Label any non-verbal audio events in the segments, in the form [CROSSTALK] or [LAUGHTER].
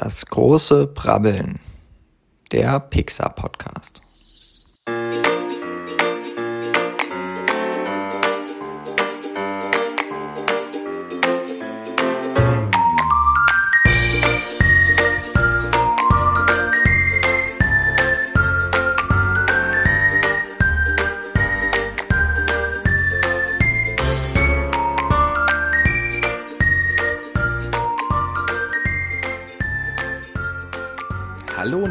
Das große Brabbeln. Der Pixar Podcast.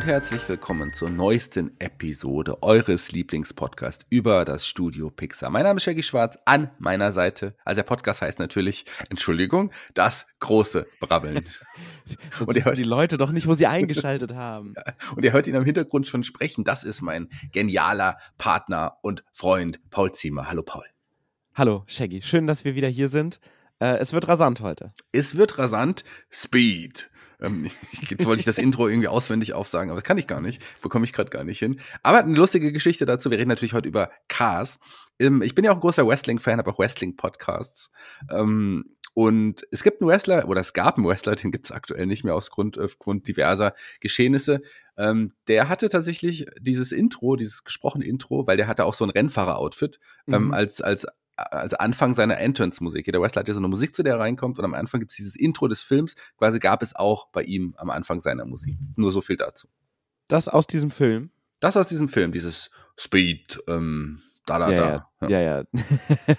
Herzlich willkommen zur neuesten Episode eures Lieblingspodcasts über das Studio Pixar. Mein Name ist Shaggy Schwarz, an meiner Seite. Also der Podcast heißt natürlich, Entschuldigung, das große Brabbeln. [LAUGHS] Und ihr hört die Leute doch nicht, wo sie eingeschaltet haben. [LAUGHS] und ihr hört ihn am Hintergrund schon sprechen. Das ist mein genialer Partner und Freund Paul Ziemer. Hallo Paul. Hallo Shaggy, schön, dass wir wieder hier sind. Äh, es wird rasant heute. Es wird rasant. Speed. Ähm, [LAUGHS] jetzt wollte ich das Intro irgendwie auswendig aufsagen, aber das kann ich gar nicht. Bekomme ich gerade gar nicht hin. Aber eine lustige Geschichte dazu. Wir reden natürlich heute über Cars. Ähm, ich bin ja auch ein großer Wrestling-Fan, habe auch Wrestling-Podcasts. Ähm, und es gibt einen Wrestler, oder es gab einen Wrestler, den gibt es aktuell nicht mehr aus Grund, aufgrund diverser Geschehnisse. Ähm, der hatte tatsächlich dieses Intro, dieses gesprochene Intro, weil der hatte auch so ein Rennfahrer-Outfit ähm, mhm. als, als also Anfang seiner Entrance-Musik. Der Wrestler hat ja so eine Musik, zu der er reinkommt und am Anfang gibt es dieses Intro des Films, quasi gab es auch bei ihm am Anfang seiner Musik. Nur so viel dazu. Das aus diesem Film? Das aus diesem Film, dieses Speed, ähm, da, da, ja, da. Ja, ja. ja. [LAUGHS]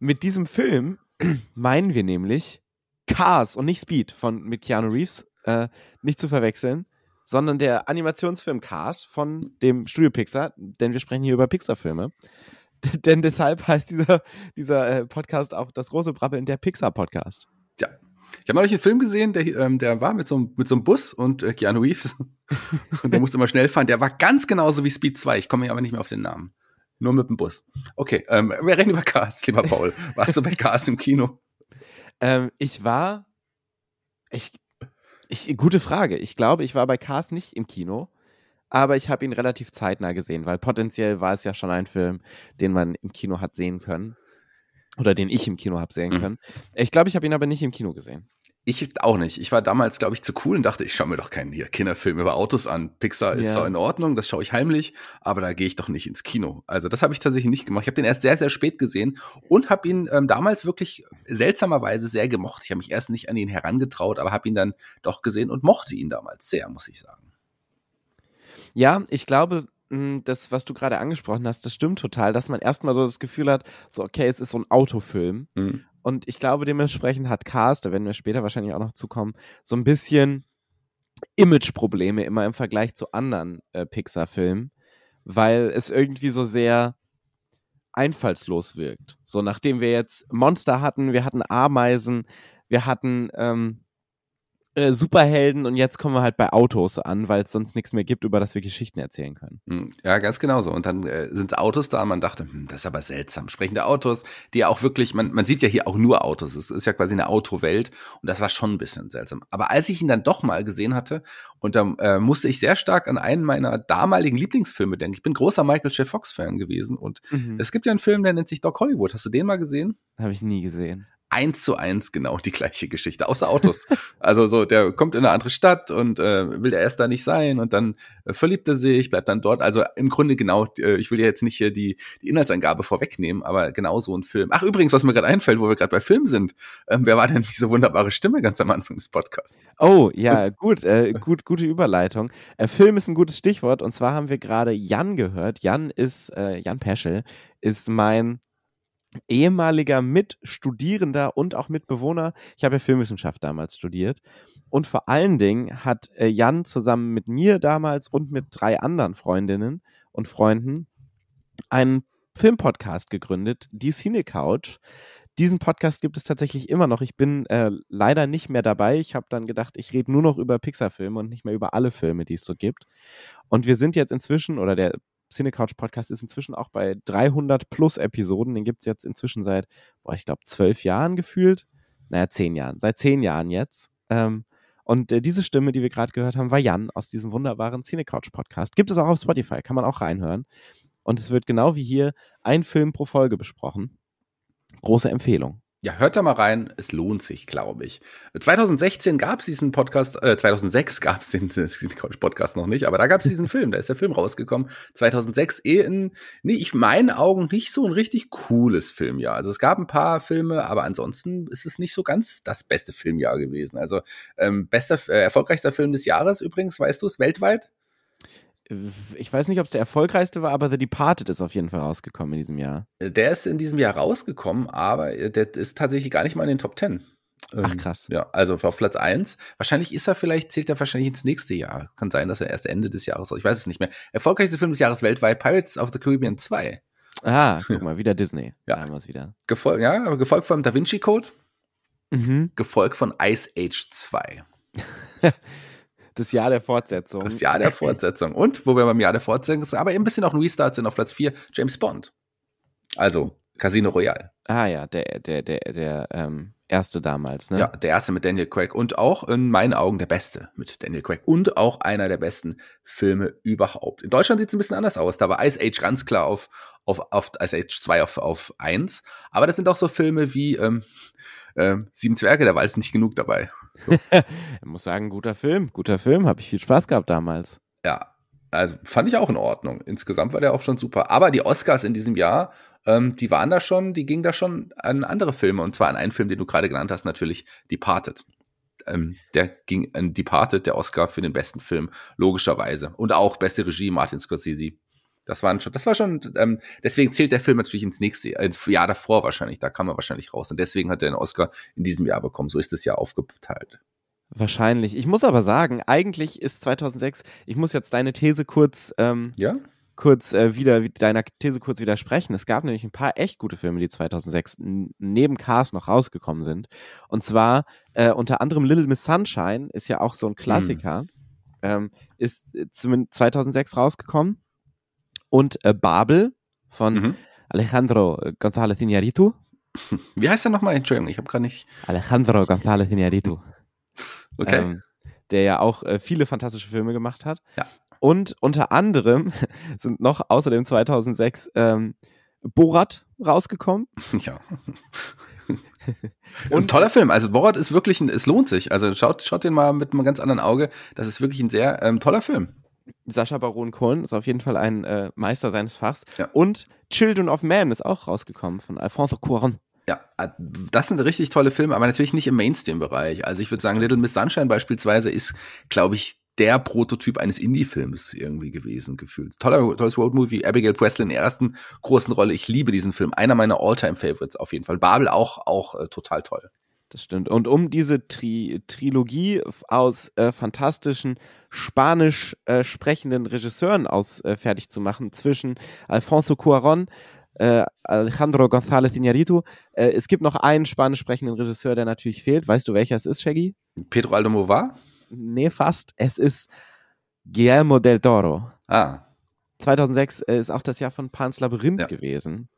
mit diesem Film [CLEARS THROAT] meinen wir nämlich Cars und nicht Speed von mit Keanu Reeves, äh, nicht zu verwechseln, sondern der Animationsfilm Cars von dem Studio Pixar, denn wir sprechen hier über Pixar-Filme. [LAUGHS] denn deshalb heißt dieser, dieser äh, Podcast auch das große Brabbeln der Pixar-Podcast. Ja. Ich habe neulich einen Film gesehen, der, ähm, der war mit so, mit so einem Bus und äh, Keanu Reeves. [LAUGHS] und der musste immer schnell fahren. Der war ganz genauso wie Speed 2. Ich komme aber nicht mehr auf den Namen. Nur mit dem Bus. Okay, ähm, wir reden über Cars, lieber Paul. Warst du bei Cars im Kino? Ähm, ich war. Ich, ich, gute Frage. Ich glaube, ich war bei Cars nicht im Kino aber ich habe ihn relativ zeitnah gesehen, weil potenziell war es ja schon ein Film, den man im Kino hat sehen können. Oder den ich im Kino habe sehen mhm. können. Ich glaube, ich habe ihn aber nicht im Kino gesehen. Ich auch nicht. Ich war damals, glaube ich, zu cool und dachte, ich schaue mir doch keinen hier Kinderfilm über Autos an. Pixar ist ja. zwar in Ordnung, das schaue ich heimlich, aber da gehe ich doch nicht ins Kino. Also das habe ich tatsächlich nicht gemacht. Ich habe den erst sehr, sehr spät gesehen und habe ihn ähm, damals wirklich seltsamerweise sehr gemocht. Ich habe mich erst nicht an ihn herangetraut, aber habe ihn dann doch gesehen und mochte ihn damals sehr, muss ich sagen. Ja, ich glaube, hm, das, was du gerade angesprochen hast, das stimmt total, dass man erstmal so das Gefühl hat, so, okay, es ist so ein Autofilm. Mhm. Und ich glaube, dementsprechend hat Cars, da werden wir später wahrscheinlich auch noch zukommen, so ein bisschen Imageprobleme immer im Vergleich zu anderen äh, Pixar-Filmen, weil es irgendwie so sehr einfallslos wirkt. So, nachdem wir jetzt Monster hatten, wir hatten Ameisen, wir hatten ähm, äh, Superhelden und jetzt kommen wir halt bei Autos an, weil es sonst nichts mehr gibt, über das wir Geschichten erzählen können. Hm, ja, ganz genau so. Und dann äh, sind Autos da man dachte, hm, das ist aber seltsam. Sprechende Autos, die ja auch wirklich, man, man sieht ja hier auch nur Autos. Es ist ja quasi eine Autowelt und das war schon ein bisschen seltsam. Aber als ich ihn dann doch mal gesehen hatte und dann äh, musste ich sehr stark an einen meiner damaligen Lieblingsfilme denken. Ich bin großer Michael J. Fox-Fan gewesen und mhm. es gibt ja einen Film, der nennt sich Doc Hollywood. Hast du den mal gesehen? Habe ich nie gesehen eins zu eins genau die gleiche Geschichte, außer Autos. also so, der kommt in eine andere Stadt und äh, will der erst da nicht sein und dann äh, verliebt er sich, bleibt dann dort. Also im Grunde genau, äh, ich will ja jetzt nicht hier die, die Inhaltsangabe vorwegnehmen, aber genau so ein Film. Ach übrigens, was mir gerade einfällt, wo wir gerade bei Filmen sind, ähm, wer war denn diese wunderbare Stimme ganz am Anfang des Podcasts? Oh, ja, gut, äh, gut, gute Überleitung. Äh, Film ist ein gutes Stichwort und zwar haben wir gerade Jan gehört. Jan ist, äh, Jan Peschel ist mein ehemaliger Mitstudierender und auch Mitbewohner. Ich habe ja Filmwissenschaft damals studiert. Und vor allen Dingen hat äh, Jan zusammen mit mir damals und mit drei anderen Freundinnen und Freunden einen Filmpodcast gegründet, die Cine Couch. Diesen Podcast gibt es tatsächlich immer noch. Ich bin äh, leider nicht mehr dabei. Ich habe dann gedacht, ich rede nur noch über Pixar-Filme und nicht mehr über alle Filme, die es so gibt. Und wir sind jetzt inzwischen, oder der Cinecouch Podcast ist inzwischen auch bei 300 plus Episoden. Den gibt es jetzt inzwischen seit, boah, ich glaube, zwölf Jahren gefühlt. Naja, zehn Jahren. Seit zehn Jahren jetzt. Ähm, und äh, diese Stimme, die wir gerade gehört haben, war Jan aus diesem wunderbaren Cinecouch Podcast. Gibt es auch auf Spotify, kann man auch reinhören. Und es wird genau wie hier ein Film pro Folge besprochen. Große Empfehlung. Ja, hört da mal rein, es lohnt sich, glaube ich. 2016 gab es diesen Podcast, äh, 2006 gab es den, [LAUGHS] den Podcast noch nicht, aber da gab es diesen Film, da ist der Film rausgekommen. 2006 eh in, nee, ich meinen Augen nicht so ein richtig cooles Filmjahr. Also es gab ein paar Filme, aber ansonsten ist es nicht so ganz das beste Filmjahr gewesen. Also ähm, bester, äh, erfolgreichster Film des Jahres übrigens, weißt du es, weltweit? Ich weiß nicht, ob es der erfolgreichste war, aber The Departed ist auf jeden Fall rausgekommen in diesem Jahr. Der ist in diesem Jahr rausgekommen, aber der ist tatsächlich gar nicht mal in den Top Ten. Ach krass. Ja, also auf Platz 1. Wahrscheinlich ist er vielleicht, zählt er wahrscheinlich ins nächste Jahr. Kann sein, dass er erst Ende des Jahres, ich weiß es nicht mehr. Erfolgreichste Film des Jahres weltweit, Pirates of the Caribbean 2. Ah, [LAUGHS] guck mal, wieder Disney. Ja. Da haben wir es wieder. Gefol ja, aber gefolgt von Da Vinci Code, Mhm. gefolgt von Ice Age 2. [LAUGHS] Das Jahr der Fortsetzung. Das Jahr der [LAUGHS] Fortsetzung. Und, wo wir beim Jahr der Fortsetzung sind, aber eben ein bisschen auch ein Restart sind auf Platz 4, James Bond. Also, Casino Royale. Ah ja, der, der, der, der ähm, erste damals, ne? Ja, der erste mit Daniel Craig und auch in meinen Augen der beste mit Daniel Craig und auch einer der besten Filme überhaupt. In Deutschland sieht es ein bisschen anders aus. Da war Ice Age ganz klar auf, auf, auf Ice Age 2 auf, auf 1. Aber das sind auch so Filme wie ähm, ähm, Sieben Zwerge, da war jetzt nicht genug dabei. [LAUGHS] Ich muss sagen, guter Film, guter Film, habe ich viel Spaß gehabt damals. Ja, also fand ich auch in Ordnung. Insgesamt war der auch schon super. Aber die Oscars in diesem Jahr, ähm, die waren da schon, die gingen da schon an andere Filme. Und zwar an einen Film, den du gerade genannt hast, natürlich Departed. Ähm, der ging an Departed, der Oscar für den besten Film, logischerweise. Und auch beste Regie, Martin Scorsese. Das waren schon, das war schon, ähm, deswegen zählt der Film natürlich ins nächste Jahr, ins Jahr davor wahrscheinlich, da kam er wahrscheinlich raus. Und deswegen hat er den Oscar in diesem Jahr bekommen. So ist es ja aufgeteilt. Wahrscheinlich. Ich muss aber sagen, eigentlich ist 2006, ich muss jetzt deine These kurz, ähm, Ja? kurz äh, wieder, deiner These kurz widersprechen. Es gab nämlich ein paar echt gute Filme, die 2006 n- neben Cars noch rausgekommen sind. Und zwar äh, unter anderem Little Miss Sunshine ist ja auch so ein Klassiker. Ähm, ist äh, zumindest 2006 rausgekommen. Und äh, Babel von Mhm. Alejandro González Iñárritu. [LAUGHS] Wie heißt er nochmal? Entschuldigung, ich habe gerade nicht. Alejandro González Iñárritu. Okay. ähm, der ja auch äh, viele fantastische Filme gemacht hat. Ja. Und unter anderem [LAUGHS] sind noch außerdem 2006 ähm, Borat rausgekommen. [LAUGHS] Ja. Und ein toller Film. Also Borat ist wirklich, ein, es lohnt sich. Also schaut, schaut den mal mit einem ganz anderen Auge. Das ist wirklich ein sehr ähm, toller Film. Sascha Baron Cohen ist auf jeden Fall ein äh, Meister seines Fachs. Ja. Und Children of Man ist auch rausgekommen von Alfonso Cuarón. Ja, äh, das sind richtig tolle Filme, aber natürlich nicht im Mainstream-Bereich. Also ich würde sagen, Little Miss Sunshine beispielsweise ist, glaube ich, der Prototyp eines Indie-Films irgendwie gewesen, gefühlt. Toller, tolles Roadmovie, Abigail Breslin in der ersten großen Rolle. Ich liebe diesen Film. Einer meiner All-Time-Favorites auf jeden Fall. Babel auch, auch äh, total toll. Das stimmt. Und um diese Tri Trilogie aus äh, fantastischen spanisch äh, sprechenden Regisseuren aus äh, fertig zu machen, zwischen Alfonso Cuarón, äh, Alejandro González Iñárritu, äh, es gibt noch einen spanisch sprechenden Regisseur, der natürlich fehlt. Weißt du, welcher es ist, Shaggy? Pedro Almodovar? Nee, fast. Es ist Guillermo del Toro. Ah, 2006 äh, ist auch das Jahr von Pan's Labyrinth Ja. gewesen,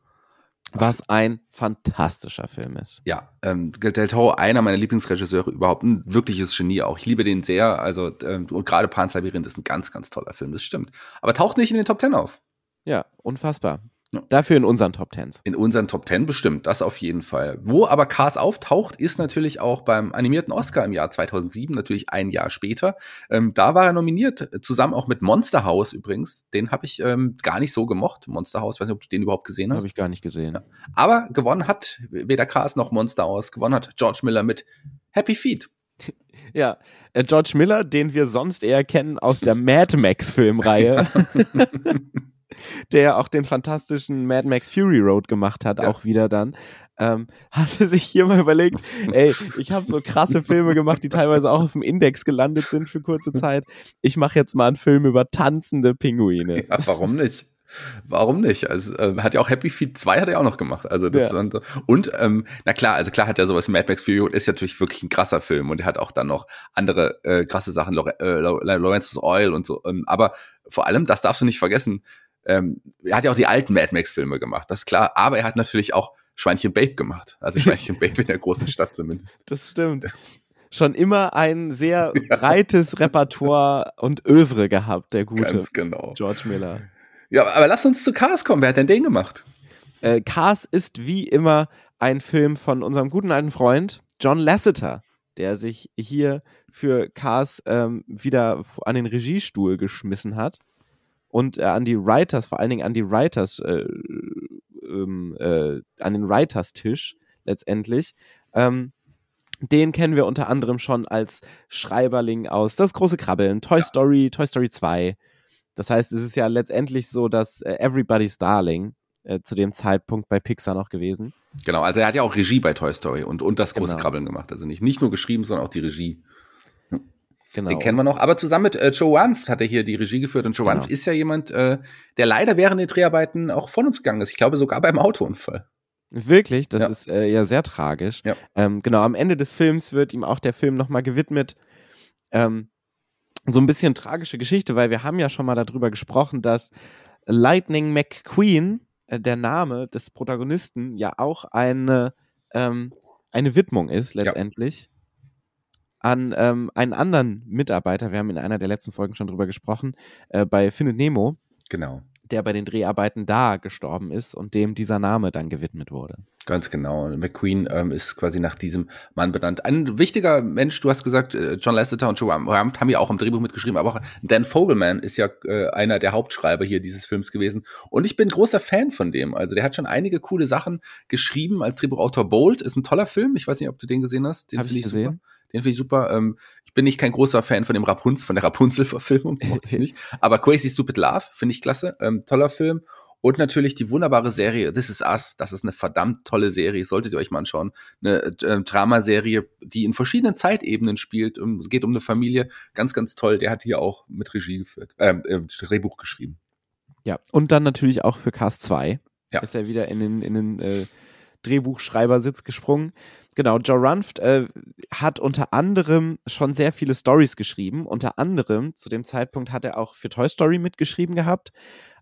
was ein fantastischer Film ist. Ja, ähm, Del Toro, einer meiner Lieblingsregisseure überhaupt, ein wirkliches Genie auch. Ich liebe den sehr, also ähm, und gerade Pan's Labyrinth ist ein ganz, ganz toller Film, das stimmt. Aber taucht nicht in den Top Ten auf. Ja, unfassbar. Ja. Dafür in unseren Top Tens. In unseren Top Ten bestimmt, das auf jeden Fall. Wo aber Cars auftaucht, ist natürlich auch beim animierten Oscar im Jahr 2007, natürlich ein Jahr später. Ähm, da war er nominiert, zusammen auch mit Monster House übrigens. Den habe ich ähm, gar nicht so gemocht, Monster House. weiß nicht, ob du den überhaupt gesehen hast. Habe ich gar nicht gesehen. Ja. Aber gewonnen hat weder Cars noch Monster House. Gewonnen hat George Miller mit Happy Feet. [LAUGHS] Ja, äh, George Miller, den wir sonst eher kennen aus der [LAUGHS] Mad Max Filmreihe, [LAUGHS] der auch den fantastischen Mad Max Fury Road gemacht hat, Ja. auch wieder dann. Ähm, [LAUGHS] hast du sich hier mal überlegt, ey, ich habe so krasse Filme gemacht, die teilweise auch auf dem Index gelandet sind für kurze Zeit. Ich mache jetzt mal einen Film über tanzende Pinguine. Ja, warum nicht? Warum nicht? Also äh, hat ja auch Happy Feet 2 hat er auch noch gemacht. Also das Ja. so. und ähm, na klar, also klar hat er sowas Mad Max Fury Road ist ja natürlich wirklich ein krasser Film und er hat auch dann noch andere äh, krasse Sachen, Lore äh, Lawrence's Oil und so. Ähm, aber vor allem, das darfst du nicht vergessen. Ähm, er hat ja auch die alten Mad Max Filme gemacht, das ist klar. Aber er hat natürlich auch Schweinchen Babe gemacht. Also [LAUGHS] Schweinchen Babe in der großen Stadt zumindest. Das stimmt. Schon immer ein sehr [LAUGHS] breites Repertoire und Övre gehabt, der gute Ganz genau. George Miller. Ja, aber lass uns zu Cars kommen. Wer hat denn den gemacht? Äh, Cars ist wie immer ein Film von unserem guten alten Freund John Lasseter, der sich hier für Cars ähm, wieder an den Regiestuhl geschmissen hat und äh, an die Writers, vor allen Dingen an die Writers, äh, ähm, äh, an den Writers-Tisch letztendlich. Ähm, den kennen wir unter anderem schon als Schreiberling aus Das große Krabbeln, Toy. Story, Toy Story 2. Das heißt, es ist ja letztendlich so, dass äh, Everybody's Darling äh, zu dem Zeitpunkt bei Pixar noch gewesen. Genau, also er hat ja auch Regie bei Toy Story und, und das große genau. Krabbeln gemacht. Also nicht, nicht nur geschrieben, sondern auch die Regie. Genau. Den kennen wir noch. Aber zusammen mit äh, Joe Wanft hat er hier die Regie geführt. Und Joe genau. Wanft ist ja jemand, äh, der leider während den Dreharbeiten auch von uns gegangen ist. Ich glaube sogar beim Autounfall. Wirklich, das ja. ist äh, ja sehr tragisch. Ja. Ähm, genau, am Ende des Films wird ihm auch der Film nochmal gewidmet. Ähm, so ein bisschen tragische Geschichte, weil wir haben ja schon mal darüber gesprochen, dass Lightning McQueen, äh, der Name des Protagonisten, ja auch eine, ähm, eine Widmung ist letztendlich. Ja an ähm, einen anderen Mitarbeiter, wir haben in einer der letzten Folgen schon drüber gesprochen, äh, bei Findet Nemo. Genau. Der bei den Dreharbeiten da gestorben ist und dem dieser Name dann gewidmet wurde. Ganz genau. McQueen ähm, ist quasi nach diesem Mann benannt. Ein wichtiger Mensch, du hast gesagt, äh, John Lasseter und Joe Ramt haben ja auch im Drehbuch mitgeschrieben, aber auch Dan Fogelman ist ja äh, einer der Hauptschreiber hier dieses Films gewesen. Und ich bin großer Fan von dem. Also der hat schon einige coole Sachen geschrieben als Drehbuchautor. Bold ist ein toller Film. Ich weiß nicht, ob du den gesehen hast. Den finde ich gesehen. super. Den finde ich super. Ähm, ich bin nicht kein großer Fan von dem Rapunzel, von der Rapunzel-Verfilmung, [LAUGHS] nicht. Aber Crazy Stupid Love finde ich klasse. Ähm, toller Film. Und natürlich die wunderbare Serie This Is Us. Das ist eine verdammt tolle Serie. Solltet ihr euch mal anschauen. Eine äh, Dramaserie, die in verschiedenen Zeitebenen spielt. Um, es geht um eine Familie. Ganz, ganz toll. Der hat hier auch mit Regie geführt, äh, äh, Drehbuch geschrieben. Ja, und dann natürlich auch für Cast 2. Ja. Ist er wieder in den, in den äh, Drehbuchschreibersitz gesprungen. Genau, Joe Runft äh, hat unter anderem schon sehr viele Stories geschrieben. Unter anderem, zu dem Zeitpunkt hat er auch für Toy Story mitgeschrieben gehabt.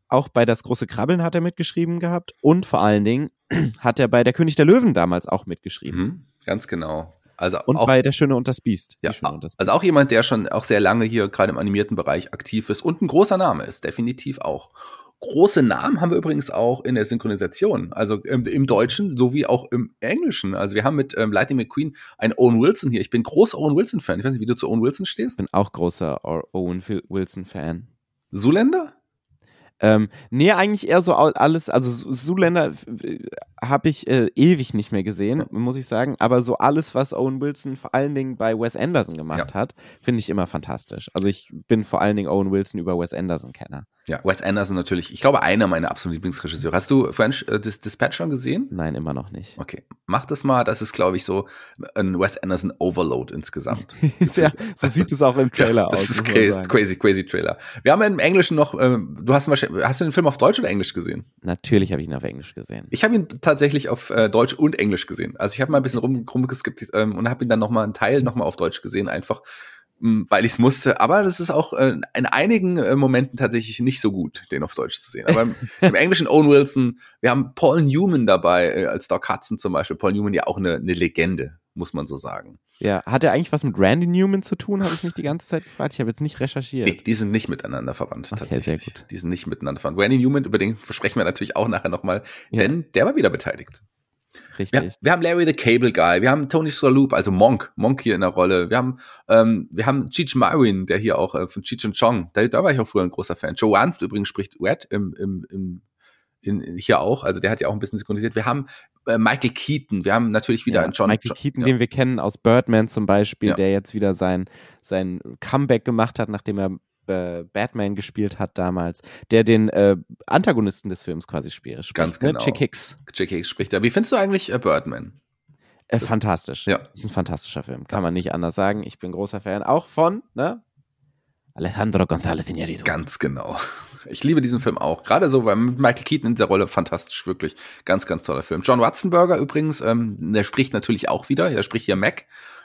Auch bei Das große Krabbeln hat er mitgeschrieben gehabt. Und vor allen Dingen [CLEARS THROAT] hat er bei Der König der Löwen damals auch mitgeschrieben. Mhm, ganz genau. Also und auch, bei Der Schöne und das Biest. Ja, und das Biest. also auch jemand, der schon auch sehr lange hier gerade im animierten Bereich aktiv ist und ein großer Name ist, definitiv auch. Große Namen haben wir übrigens auch in der Synchronisation, also im, im Deutschen sowie auch im Englischen. Also wir haben mit ähm, Lightning McQueen einen Owen Wilson hier. Ich bin großer Owen Wilson-Fan. Ich weiß nicht, wie du zu Owen Wilson stehst. Ich bin auch großer Owen Wilson-Fan. Zuländer? Ähm, nee, eigentlich eher so alles, also Zuländer äh, habe ich äh, ewig nicht mehr gesehen, muss ich sagen. Aber so alles, was Owen Wilson vor allen Dingen bei Wes Anderson gemacht ja. hat, finde ich immer fantastisch. Also ich bin vor allen Dingen Owen Wilson über Wes Anderson-Kenner. Ja, Wes Anderson natürlich. Ich glaube, einer meiner absoluten Lieblingsregisseure. Hast du French äh, Dispatch schon gesehen? Nein, immer noch nicht. Okay, mach das mal. Das ist, glaube ich, so ein Wes Anderson Overload insgesamt. [LAUGHS] ja, so sieht es auch im [LAUGHS] Trailer ja, das aus. Das ist crazy, crazy, crazy Trailer. Wir haben im Englischen noch, äh, du hast, hast du den Film auf Deutsch oder Englisch gesehen? Natürlich habe ich ihn auf Englisch gesehen. Ich habe ihn tatsächlich auf äh, Deutsch und Englisch gesehen. Also ich habe mal ein bisschen rum, rumgeskippt ähm, und habe ihn dann noch mal einen Teil noch mal auf Deutsch gesehen, einfach weil ich es musste. Aber das ist auch äh, in einigen äh, Momenten tatsächlich nicht so gut, den auf Deutsch zu sehen. Aber im, [LAUGHS] im Englischen Owen Wilson, wir haben Paul Newman dabei, äh, als Doc Hudson zum Beispiel. Paul Newman ja auch eine, eine Legende, muss man so sagen. Ja, hat er eigentlich was mit Randy Newman zu tun? Habe ich mich die ganze Zeit gefragt. Ich habe jetzt nicht recherchiert. Nee, die sind nicht miteinander verwandt, okay, tatsächlich. Sehr gut. Die sind nicht miteinander verwandt. Randy Newman, über den versprechen wir natürlich auch nachher nochmal, ja. denn der war wieder beteiligt. Richtig. Wir, wir, haben Larry the Cable Guy, wir haben Tony Saloop, also Monk, Monk hier in der Rolle. Wir haben, ähm, wir haben Cheech Marin, der hier auch äh, von Cheech und Chong, da, da war ich auch früher ein großer Fan. Joe Anft übrigens spricht Red im, im, im in, hier auch, also der hat ja auch ein bisschen synchronisiert. Wir haben äh, Michael Keaton, wir haben natürlich wieder ja, einen John. Michael John, Keaton, ja. den wir kennen aus Birdman zum Beispiel, ja. der jetzt wieder sein, sein Comeback gemacht hat, nachdem er äh, Batman gespielt hat damals, der den äh, Antagonisten des Films quasi spielt. Spricht, Ganz genau. Ne? Chick Hicks. Chick Hicks spricht da. Wie findest du eigentlich äh, Birdman? Äh, fantastisch. Ja. Ist ein fantastischer Film. Kann man nicht anders sagen. Ich bin großer Fan. Auch von, ne? Alejandro González Iñárritu. Ganz genau. Ich liebe diesen Film auch. Gerade so, weil mit Michael Keaton in dieser Rolle fantastisch, wirklich. Ganz, ganz toller Film. John Watzenberger übrigens, ähm, der spricht natürlich auch wieder. Er spricht hier Mac.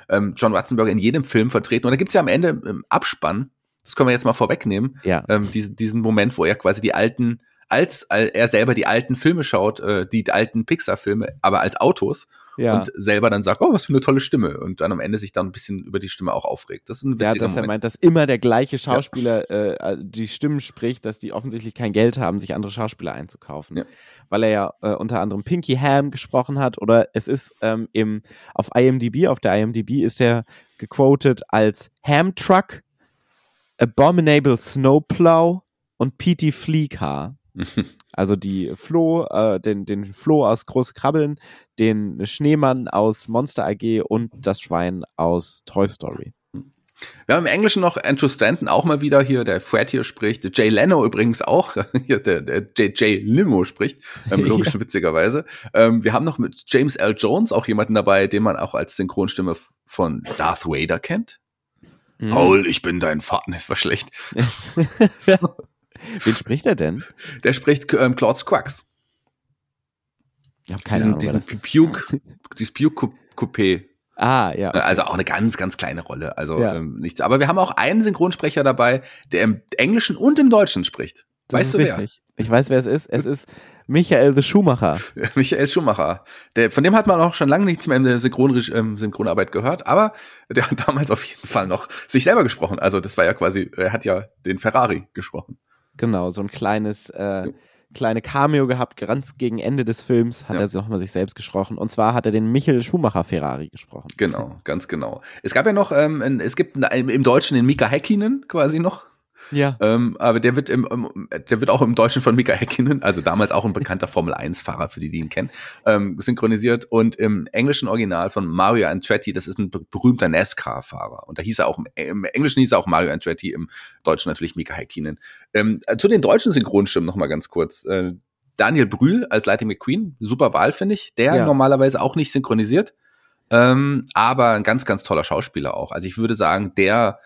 Ähm, John Watzenberger in jedem Film vertreten. Und da gibt's ja am Ende im Abspann das können wir jetzt mal vorwegnehmen. Ja. Ähm, diesen, diesen Moment, wo er quasi die alten als, er selber die alten Filme schaut, äh, die alten Pixar-Filme, aber als Autos Ja. und selber dann sagt, oh, was für eine tolle Stimme und dann am Ende sich dann ein bisschen über die Stimme auch aufregt. Das ist ein Ja, witziger dass er Moment. meint, dass immer der gleiche Schauspieler äh, die Stimmen spricht, dass die offensichtlich kein Geld haben, sich andere Schauspieler einzukaufen. Ja. Weil er ja äh, unter anderem Pinky Ham gesprochen hat oder es ist ähm, im, auf IMDb, auf der IMDb ist er gequotet als Ham Truck, Abominable Snowplow und Petey Flea Car. [LAUGHS] Also die Flo, äh, den, den Flo aus Große Krabbeln, den Schneemann aus Monster AG und das Schwein aus Toy Story. Wir haben im Englischen noch Andrew Stanton auch mal wieder hier, der Fred hier spricht, Jay Leno übrigens auch, [LAUGHS] hier der, der JJ Limo spricht, ähm, [LAUGHS] logisch witzigerweise. Ähm, wir haben noch mit James L. Jones auch jemanden dabei, den man auch als Synchronstimme von Darth Vader kennt. Mhm. Paul, ich bin dein Vater. Das war schlecht. [LAUGHS] Wen spricht er denn? Der spricht ähm, Claude Quacks. Ich habe keine diesen, Ahnung, wer diesen das. Puke, dieses Puke-Coupé. Ah, ja. Also auch eine ganz, ganz kleine Rolle. Also Ja. ähm, nichts. Aber wir haben auch einen Synchronsprecher dabei, der im Englischen und im Deutschen spricht. Das weißt du wer? richtig. Ich weiß, wer es ist. Es ist Michael the Schumacher. [LAUGHS] Michael Schumacher. Der, von dem hat man auch schon lange nichts mehr in der Synchron, ähm, Synchronarbeit gehört, aber der hat damals auf jeden Fall noch sich selber gesprochen. Also das war ja quasi, er hat ja den Ferrari gesprochen. Genau, so ein kleines, äh, kleine Cameo gehabt, ganz gegen Ende des Films hat Ja. er nochmal sich selbst gesprochen. Und zwar hat er den Michael Schumacher Ferrari gesprochen. Genau, ganz genau. Es gab ja noch, ähm, es gibt im Deutschen den Mika Häkkinen quasi noch. Ja. Ähm, aber der wird im, im, der wird auch im Deutschen von Mika Häkkinen, also damals auch ein bekannter Formel 1 Fahrer, für die, die ihn kennen, ähm, synchronisiert und im englischen Original von Mario Andretti, das ist ein be- berühmter NASCAR-Fahrer. Und da hieß er auch, im, Englischen hieß er auch Mario Andretti, im Deutschen natürlich Mika Häkkinen. Ähm, äh, zu den deutschen Synchronstimmen noch mal ganz kurz. Äh, Daniel Brühl als Lightning McQueen, super Wahl, finde ich. Der Ja. normalerweise auch nicht synchronisiert. Ähm, aber ein ganz, ganz toller Schauspieler auch. Also ich würde sagen, der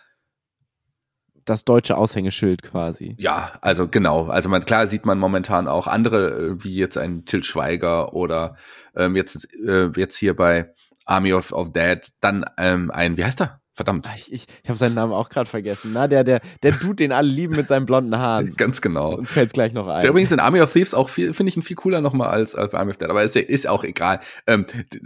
Das deutsche Aushängeschild quasi. Ja, also genau. Also man, klar sieht man momentan auch andere, äh, wie jetzt ein Till Schweiger oder ähm, jetzt, äh, jetzt hier bei Army of, of Dead, dann ähm, ein, wie heißt er? Verdammt. Ah, Ich, ich, ich habe seinen Namen auch gerade vergessen. Na, der, der, der Dude, den alle lieben mit seinen blonden Haaren. [LAUGHS] Ganz genau. Uns fällt gleich noch ein. Der übrigens in Army of Thieves auch viel, finde ich ihn viel cooler nochmal als, als bei Army of Dead, aber ist, ist auch egal. Ähm,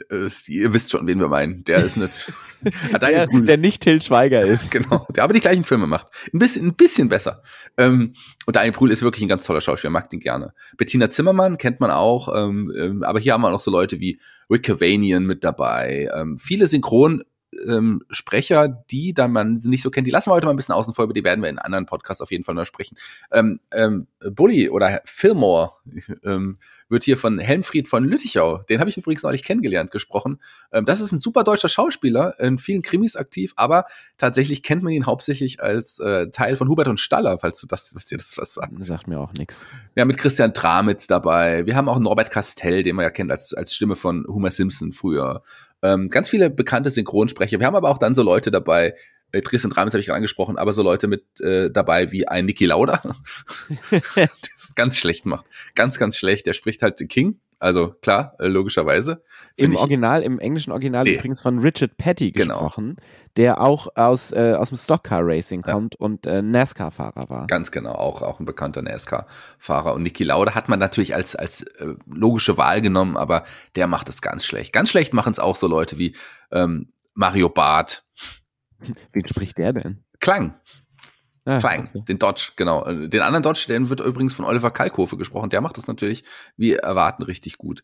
äh, ihr wisst schon, wen wir meinen. Der ist nicht, [LAUGHS] hat der, Brühl. der nicht Till Schweiger [LAUGHS] ist. Genau, der aber die gleichen Filme macht. Ein bisschen, ein bisschen besser. Ähm, und Daniel Brühl ist wirklich ein ganz toller Schauspieler, mag den gerne. Bettina Zimmermann kennt man auch, ähm, ähm, aber hier haben wir noch so Leute wie Rick Cavanian mit dabei. Ähm, viele Synchron ähm, Sprecher, die dann man nicht so kennt, die lassen wir heute mal ein bisschen außen vor, über die werden wir in anderen Podcasts auf jeden Fall noch sprechen. Ähm, ähm, Bully oder Fillmore [LAUGHS] ähm, wird hier von Helmfried von Lüttichau, den habe ich übrigens neulich kennengelernt, gesprochen. Ähm, das ist ein super deutscher Schauspieler, in vielen Krimis aktiv, aber tatsächlich kennt man ihn hauptsächlich als äh, Teil von Hubert und Staller, falls du das, was dir das was sagt. Sagt mir auch nichts. Wir haben mit Christian Tramitz dabei. Wir haben auch Norbert Castell, den man ja kennt als, als Stimme von Homer Simpson früher. Ähm, ganz viele bekannte Synchronsprecher. Wir haben aber auch dann so Leute dabei, äh, Christian Tramitz habe ich gerade angesprochen, aber so Leute mit äh, dabei wie ein Niki Lauda, [LAUGHS] es ganz schlecht macht. Ganz, ganz schlecht. Der spricht halt King. Also klar, äh, logischerweise. Im Original, im englischen Original Nee. übrigens von Richard Petty Genau. gesprochen, der auch aus, äh, aus dem Stockcar Racing Ja. kommt und äh, NASCAR-Fahrer war. Ganz genau, auch, auch ein bekannter NASCAR-Fahrer. Und Niki Lauda hat man natürlich als, als äh, logische Wahl genommen, aber der macht es ganz schlecht. Ganz schlecht machen es auch so Leute wie ähm, Mario Barth. Wen spricht der denn? Klang, Ah, Klang, okay. den Dodge, genau. Äh, Den anderen Dodge, den wird übrigens von Oliver Kalkofe gesprochen. Der macht das natürlich, wie erwarten, richtig gut.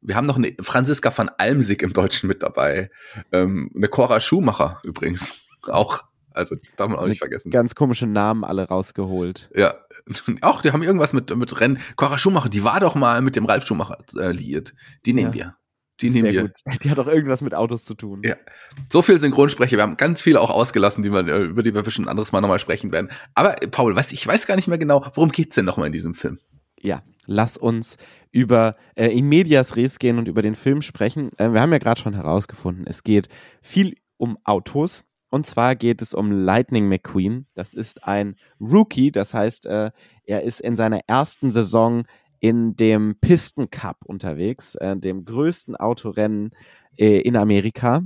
Wir haben noch eine Franziska van Almsig im Deutschen mit dabei. Ähm, eine Cora Schumacher übrigens. [LAUGHS] Auch, also das darf man auch nicht vergessen. Ganz komische Namen alle rausgeholt. Ja, [LAUGHS] auch, die haben irgendwas mit, mit Rennen. Cora Schumacher, die war doch mal mit dem Ralf Schumacher äh, liiert. Die nehmen wir. Die nehmen Sehr wir. gut. [LAUGHS] Die hat auch irgendwas mit Autos zu tun. Ja. So viel Synchronsprecher. Wir haben ganz viele auch ausgelassen, die wir, äh, über die wir bestimmt ein anderes Mal nochmal sprechen werden. Aber äh, Paul, was, ich weiß gar nicht mehr genau, worum geht's denn nochmal in diesem Film? Ja, lass uns über äh, in Medias Res gehen und über den Film sprechen. Äh, wir haben ja gerade schon herausgefunden, es geht viel um Autos. Und zwar geht es um Lightning McQueen. Das ist ein Rookie, das heißt, äh, er ist in seiner ersten Saison in dem Pisten Cup unterwegs, äh, dem größten Autorennen äh, in Amerika.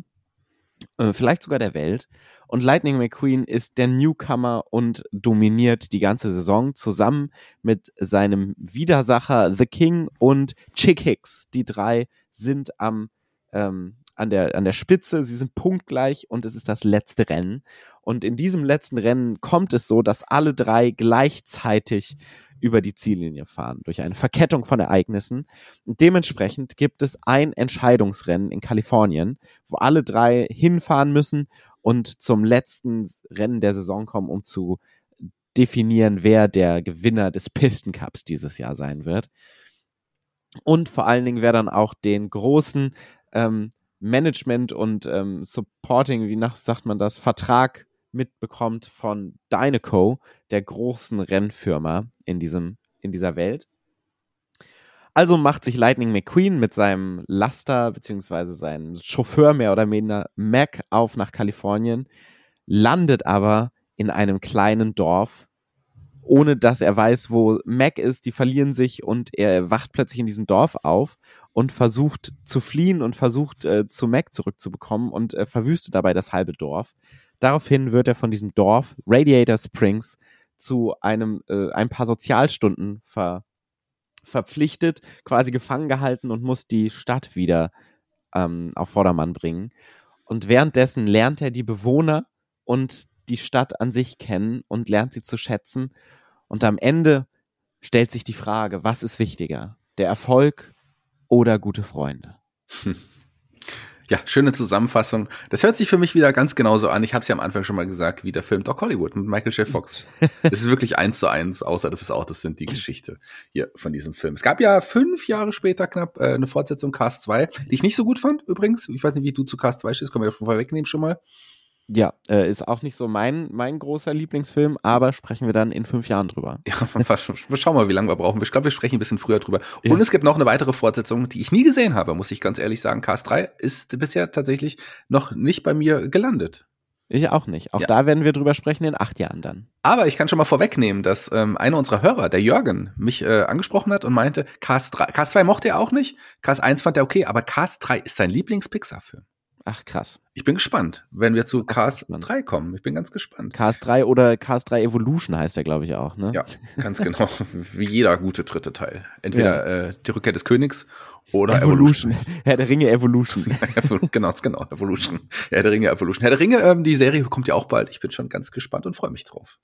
äh, vielleicht sogar der Welt. Und Lightning McQueen ist der Newcomer und dominiert die ganze Saison zusammen mit seinem Widersacher The King und Chick Hicks. Die drei sind am ähm, an der, an der Spitze, sie sind punktgleich und es ist das letzte Rennen. Und in diesem letzten Rennen kommt es so, dass alle drei gleichzeitig über die Ziellinie fahren, durch eine Verkettung von Ereignissen. Und dementsprechend gibt es ein Entscheidungsrennen in Kalifornien, wo alle drei hinfahren müssen und zum letzten Rennen der Saison kommen, um zu definieren, wer der Gewinner des Pisten Cups dieses Jahr sein wird. Und vor allen Dingen, wer dann auch den großen ähm, Management und ähm, Supporting, wie nach, sagt man das, Vertrag mitbekommt von Dynaco, der großen Rennfirma in, diesem, in dieser Welt. Also macht sich Lightning McQueen mit seinem Laster beziehungsweise seinem Chauffeur mehr oder weniger Mac auf nach Kalifornien, landet aber in einem kleinen Dorf ohne dass er weiß, wo Mac ist. Die verlieren sich und er wacht plötzlich in diesem Dorf auf und versucht zu fliehen und versucht äh, zu Mac zurückzubekommen und äh, verwüstet dabei das halbe Dorf. Daraufhin wird er von diesem Dorf Radiator Springs zu einem äh, ein paar Sozialstunden ver verpflichtet, quasi gefangen gehalten und muss die Stadt wieder ähm, auf Vordermann bringen. Und währenddessen lernt er die Bewohner und die Stadt an sich kennen und lernt sie zu schätzen. Und am Ende stellt sich die Frage, was ist wichtiger? Der Erfolg oder gute Freunde? [LAUGHS] Ja, schöne Zusammenfassung. Das hört sich für mich wieder ganz genauso an. Ich habe es ja am Anfang schon mal gesagt, wie der Film Doc Hollywood mit Michael J. Fox. [LAUGHS] Es ist wirklich eins zu eins, außer das ist auch, das sind die Geschichte hier von diesem Film. Es gab ja fünf Jahre später knapp äh, eine Fortsetzung Cast 2, die ich nicht so gut fand, übrigens. Ich weiß nicht, wie du zu Cast 2 stehst, können wir ja vorwegnehmen schon mal. Ja, äh, ist auch nicht so mein, mein großer Lieblingsfilm, aber sprechen wir dann in fünf Jahren drüber. Ja, [LAUGHS] wir schauen mal, wie lange wir brauchen. Ich glaube, wir sprechen ein bisschen früher drüber. Ja. Und es gibt noch eine weitere Fortsetzung, die ich nie gesehen habe, muss ich ganz ehrlich sagen. Cast 3 ist bisher tatsächlich noch nicht bei mir gelandet. Ich auch nicht. Auch ja. da werden wir drüber sprechen in acht Jahren dann. Aber ich kann schon mal vorwegnehmen, dass ähm, einer unserer Hörer, der Jürgen, mich äh, angesprochen hat und meinte, Cast 3, Cast 2 mochte er auch nicht, Cast 1 fand er okay, aber Cast 3 ist sein Lieblings-Pixar-Film. Ach, krass. Ich bin gespannt, wenn wir zu Cars 3 kommen. Ich bin ganz gespannt. Cars 3 oder Cars 3 Evolution heißt der, glaube ich, auch, ne? Ja, ganz genau. [LAUGHS] Wie jeder gute dritte Teil. Entweder ja. äh, die Rückkehr des Königs oder Evolution. Evolution. [LAUGHS] Herr der Ringe Evolution. [LAUGHS] genau, genau, Evolution. Herr der Ringe Evolution. Herr der Ringe, ähm, die Serie kommt ja auch bald. Ich bin schon ganz gespannt und freue mich drauf.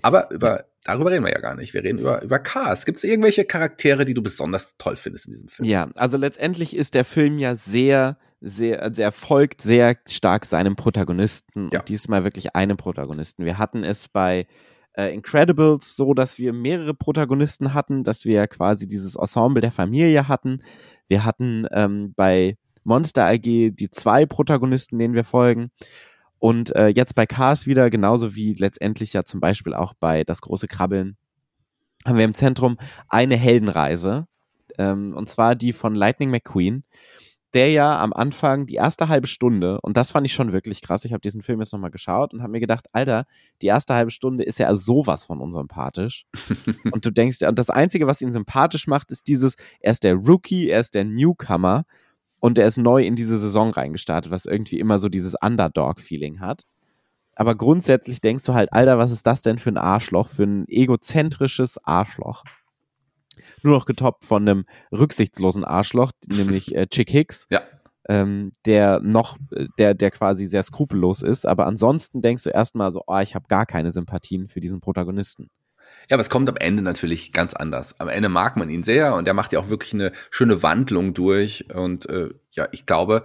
Aber über, darüber reden wir ja gar nicht. Wir reden über, über Cars. Gibt es irgendwelche Charaktere, die du besonders toll findest in diesem Film? Ja, also letztendlich ist der Film ja sehr sehr, also er folgt sehr stark seinem Protagonisten ja. und diesmal wirklich einem Protagonisten. Wir hatten es bei äh, Incredibles so, dass wir mehrere Protagonisten hatten, dass wir quasi dieses Ensemble der Familie hatten. Wir hatten ähm, bei Monster AG die zwei Protagonisten, denen wir folgen. Und äh, jetzt bei Cars wieder, genauso wie letztendlich ja zum Beispiel auch bei Das große Krabbeln, haben wir im Zentrum eine Heldenreise. Ähm, und zwar die von Lightning McQueen der ja am Anfang die erste halbe Stunde, und das fand ich schon wirklich krass, ich habe diesen Film jetzt nochmal geschaut und habe mir gedacht, Alter, die erste halbe Stunde ist ja sowas von unsympathisch. [LAUGHS] und du denkst, und das Einzige, was ihn sympathisch macht, ist dieses, er ist der Rookie, er ist der Newcomer und er ist neu in diese Saison reingestartet, was irgendwie immer so dieses Underdog-Feeling hat. Aber grundsätzlich denkst du halt, Alter, was ist das denn für ein Arschloch, für ein egozentrisches Arschloch? Nur noch getoppt von einem rücksichtslosen Arschloch, [LAUGHS] nämlich äh, Chick Hicks. Ja. Ähm, der noch, äh, der, der quasi sehr skrupellos ist, aber ansonsten denkst du erstmal so, oh, ich habe gar keine Sympathien für diesen Protagonisten. Ja, aber es kommt am Ende natürlich ganz anders. Am Ende mag man ihn sehr und er macht ja auch wirklich eine schöne Wandlung durch. Und äh, ja, ich glaube,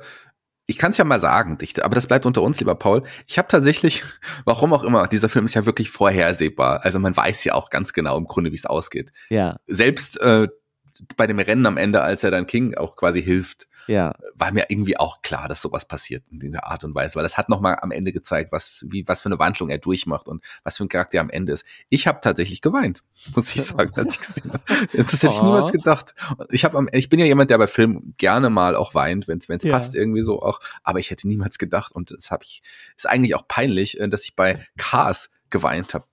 ich kann es ja mal sagen, ich, aber das bleibt unter uns, lieber Paul. Ich habe tatsächlich, [LAUGHS] warum auch immer, dieser Film ist ja wirklich vorhersehbar. Also man weiß ja auch ganz genau im Grunde, wie es ausgeht. Ja. Selbst äh, bei dem Rennen am Ende, als er dann King auch quasi hilft, ja. war mir irgendwie auch klar, dass sowas passiert in der Art und Weise, weil das hat nochmal am Ende gezeigt, was, wie, was für eine Wandlung er durchmacht und was für ein Charakter am Ende ist. Ich habe tatsächlich geweint, [LAUGHS] muss ich sagen, als ich gesehen habe. Das hätte ich niemals gedacht. Ich habe ich bin ja jemand, der bei Filmen gerne mal auch weint, wenn es ja. passt irgendwie so auch, aber ich hätte niemals gedacht und das habe ich, ist eigentlich auch peinlich, äh, dass ich bei Cars geweint habe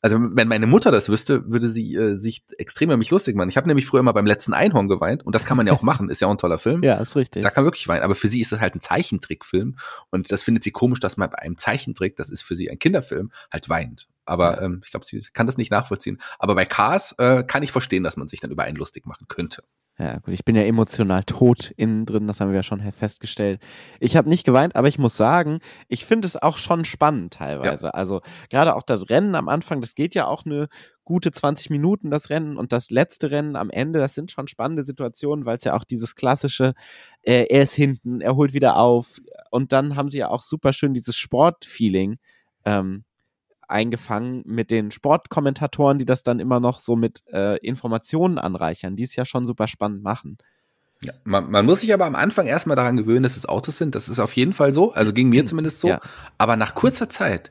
Also wenn meine Mutter das wüsste, würde sie äh, sich extrem über mich lustig machen. Ich habe nämlich früher mal beim letzten Einhorn geweint und das kann man ja auch machen, ist ja auch ein toller Film. Ja, ist richtig. Da kann man wirklich weinen, aber für sie ist das halt ein Zeichentrickfilm und das findet sie komisch, dass man bei einem Zeichentrick, das ist für sie ein Kinderfilm, halt weint. Aber Ja. ähm, ich glaube, sie kann das nicht nachvollziehen. Aber bei Cars äh, kann ich verstehen, dass man sich dann über einen lustig machen könnte. Ja, gut, ich bin ja emotional tot innen drin, das haben wir ja schon festgestellt. Ich habe nicht geweint, aber ich muss sagen, ich finde es auch schon spannend teilweise. Also gerade auch das Rennen am Anfang, das geht ja auch eine gute 20 Minuten, das Rennen und das letzte Rennen am Ende, das sind schon spannende Situationen, weil es ja auch dieses klassische, äh, er ist hinten, er holt wieder auf und dann haben sie ja auch super schön dieses Sportfeeling ähm, eingefangen mit den Sportkommentatoren, die das dann immer noch so mit äh, Informationen anreichern, die es ja schon super spannend machen. Ja, man, man muss sich aber am Anfang erstmal daran gewöhnen, dass es Autos sind. Das ist auf jeden Fall so. Also ging mir zumindest so. Ja. Aber nach kurzer Zeit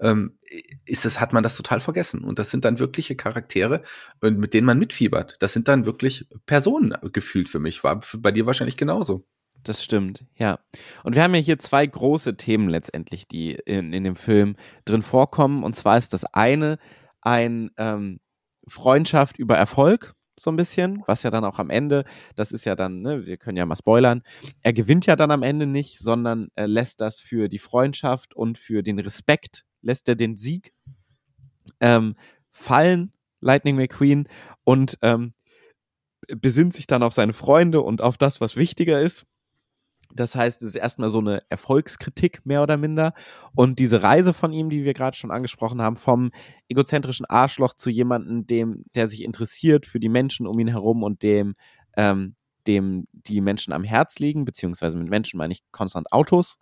ähm, ist es, hat man das total vergessen. Und das sind dann wirkliche Charaktere, äh, mit denen man mitfiebert. Das sind dann wirklich Personen gefühlt für mich. War bei dir wahrscheinlich genauso. Das stimmt, ja. Und wir haben ja hier zwei große Themen letztendlich, die in, in dem Film drin vorkommen. Und zwar ist das eine ein ähm, Freundschaft über Erfolg, so ein bisschen, was ja dann auch am Ende, das ist ja dann, ne, wir können ja mal spoilern, er gewinnt ja dann am Ende nicht, sondern er lässt das für die Freundschaft und für den Respekt, lässt er den Sieg ähm, fallen, Lightning McQueen, und ähm, besinnt sich dann auf seine Freunde und auf das, was wichtiger ist. Das heißt, es ist erstmal so eine Erfolgskritik, mehr oder minder. Und diese Reise von ihm, die wir gerade schon angesprochen haben, vom egozentrischen Arschloch zu jemandem, dem, der sich interessiert für die Menschen um ihn herum und dem, ähm, dem die Menschen am Herz liegen, beziehungsweise mit Menschen meine ich konstant Autos.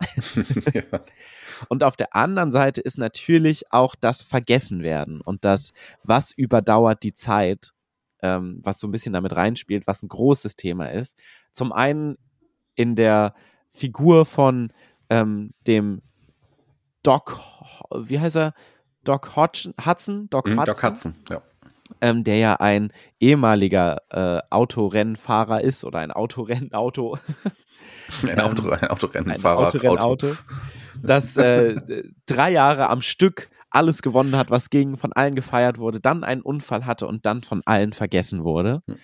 ja. [LAUGHS] [LAUGHS] Und auf der anderen Seite ist natürlich auch das Vergessenwerden und das, was überdauert die Zeit, ähm, was so ein bisschen damit reinspielt, was ein großes Thema ist. Zum einen in der Figur von ähm, dem Doc, wie heißt er? Doc Hodgson, Hudson? Doc Mhm, Hudson, Doc Hudson, ja. Ähm, der ja ein ehemaliger äh, Autorennfahrer ist oder ein Autorennauto. [LAUGHS] Ein, Auto, ein ein Autorennenfahrer. Autorennauto, das äh, drei Jahre am Stück alles gewonnen hat, was ging, von allen gefeiert wurde, dann einen Unfall hatte und dann von allen vergessen wurde. Hm.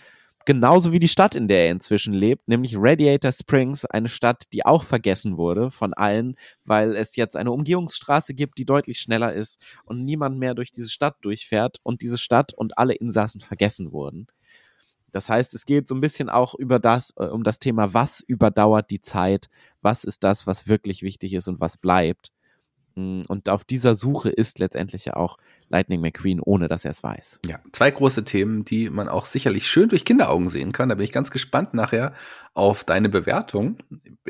Genauso wie die Stadt, in der er inzwischen lebt, nämlich Radiator Springs, eine Stadt, die auch vergessen wurde von allen, weil es jetzt eine Umgehungsstraße gibt, die deutlich schneller ist und niemand mehr durch diese Stadt durchfährt und diese Stadt und alle Insassen vergessen wurden. Das heißt, es geht so ein bisschen auch über das, äh, um das Thema, was überdauert die Zeit, was ist das, was wirklich wichtig ist und was bleibt. Mm, Und auf dieser Suche ist letztendlich ja auch Lightning McQueen, ohne dass er es weiß. Ja, zwei große Themen, die man auch sicherlich schön durch Kinderaugen sehen kann. Da bin ich ganz gespannt nachher auf deine Bewertung.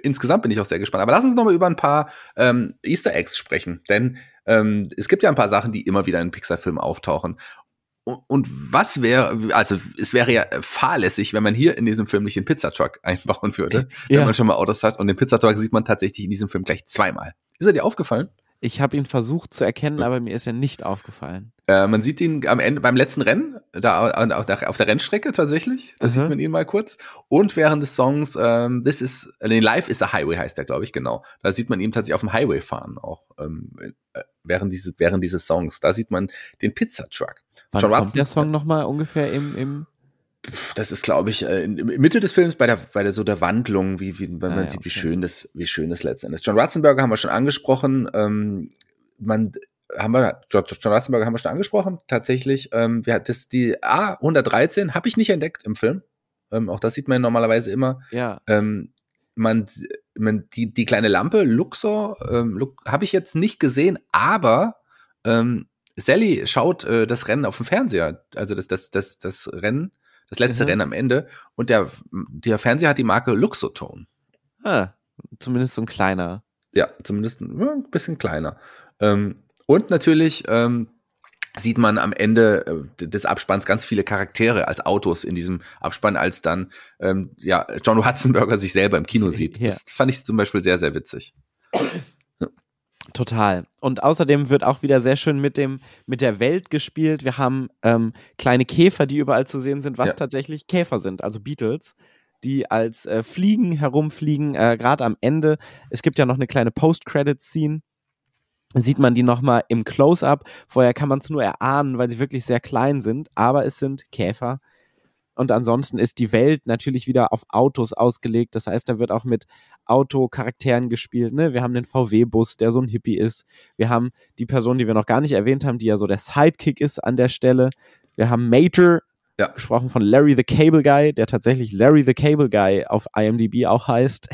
Insgesamt bin ich auch sehr gespannt. Aber lass uns nochmal über ein paar ähm, Easter Eggs sprechen. Denn ähm, es gibt ja ein paar Sachen, die immer wieder in Pixar-Filmen auftauchen. Und, und was wäre, also es wäre ja fahrlässig, wenn man hier in diesem Film nicht den Pizzatruck [LAUGHS] einbauen würde, Ja. wenn man schon mal Autos hat. Und den Pizzatruck sieht man tatsächlich in diesem Film gleich zweimal. Ist er dir aufgefallen? Ich habe ihn versucht zu erkennen, aber mir ist er nicht aufgefallen. Äh, man sieht ihn am Ende beim letzten Rennen, da auf der, auf der Rennstrecke tatsächlich. Da Aha. sieht man ihn mal kurz. Und während des Songs ähm, This is, nee, Life is a Highway heißt der, glaube ich, genau. Da sieht man ihn tatsächlich auf dem Highway fahren auch. Ähm, äh, während, diese, während dieses Songs. Da sieht man den Pizzatruck. Wann John kommt Watson- der Song nochmal ungefähr im, im Das ist, glaube ich, äh, in Mitte des Films bei der, bei der so der Wandlung, wie, wie wenn Ah, man ja, sieht, wie okay. schön das, wie schön das letzten Endes. John Ratzenberger haben wir schon angesprochen. Ähm, man haben wir John, John Ratzenberger haben wir schon angesprochen. Tatsächlich, ähm, wir das die A113 habe ich nicht entdeckt im Film. Ähm, auch das sieht man normalerweise immer. ja, Ähm, man, man die die kleine Lampe Luxor ähm, Lux, habe ich jetzt nicht gesehen, aber ähm, Sally schaut äh, das Rennen auf dem Fernseher, also das das das das Rennen, das letzte Mhm. Rennen am Ende und der der Fernseher hat die Marke Luxotone. ah, zumindest so ein kleiner. Ja, zumindest ein, ja, ein bisschen kleiner. Ähm, und natürlich ähm, sieht man am Ende äh, des Abspanns ganz viele Charaktere als Autos in diesem Abspann, als dann ähm, ja John Hudson-Burger sich selber im Kino sieht. [LAUGHS] Ja. Das fand ich zum Beispiel sehr, sehr witzig. Total. Und außerdem wird auch wieder sehr schön mit dem mit der Welt gespielt. Wir haben ähm, kleine Käfer, die überall zu sehen sind, was Ja. tatsächlich Käfer sind, also Beatles, die als äh, Fliegen herumfliegen. Äh, Gerade am Ende. Es gibt ja noch eine kleine Post-Credit-Scene, sieht man die nochmal im Close-up. Vorher kann man es nur erahnen, weil sie wirklich sehr klein sind, aber es sind Käfer. Und ansonsten ist die Welt natürlich wieder auf Autos ausgelegt. Das heißt, da wird auch mit Autocharakteren gespielt. Ne? Wir haben den VW-Bus, der so ein Hippie ist. Wir haben die Person, die wir noch gar nicht erwähnt haben, die ja so der Sidekick ist an der Stelle. Wir haben Major, Ja. gesprochen von Larry the Cable Guy, der tatsächlich Larry the Cable Guy auf IMDb auch heißt.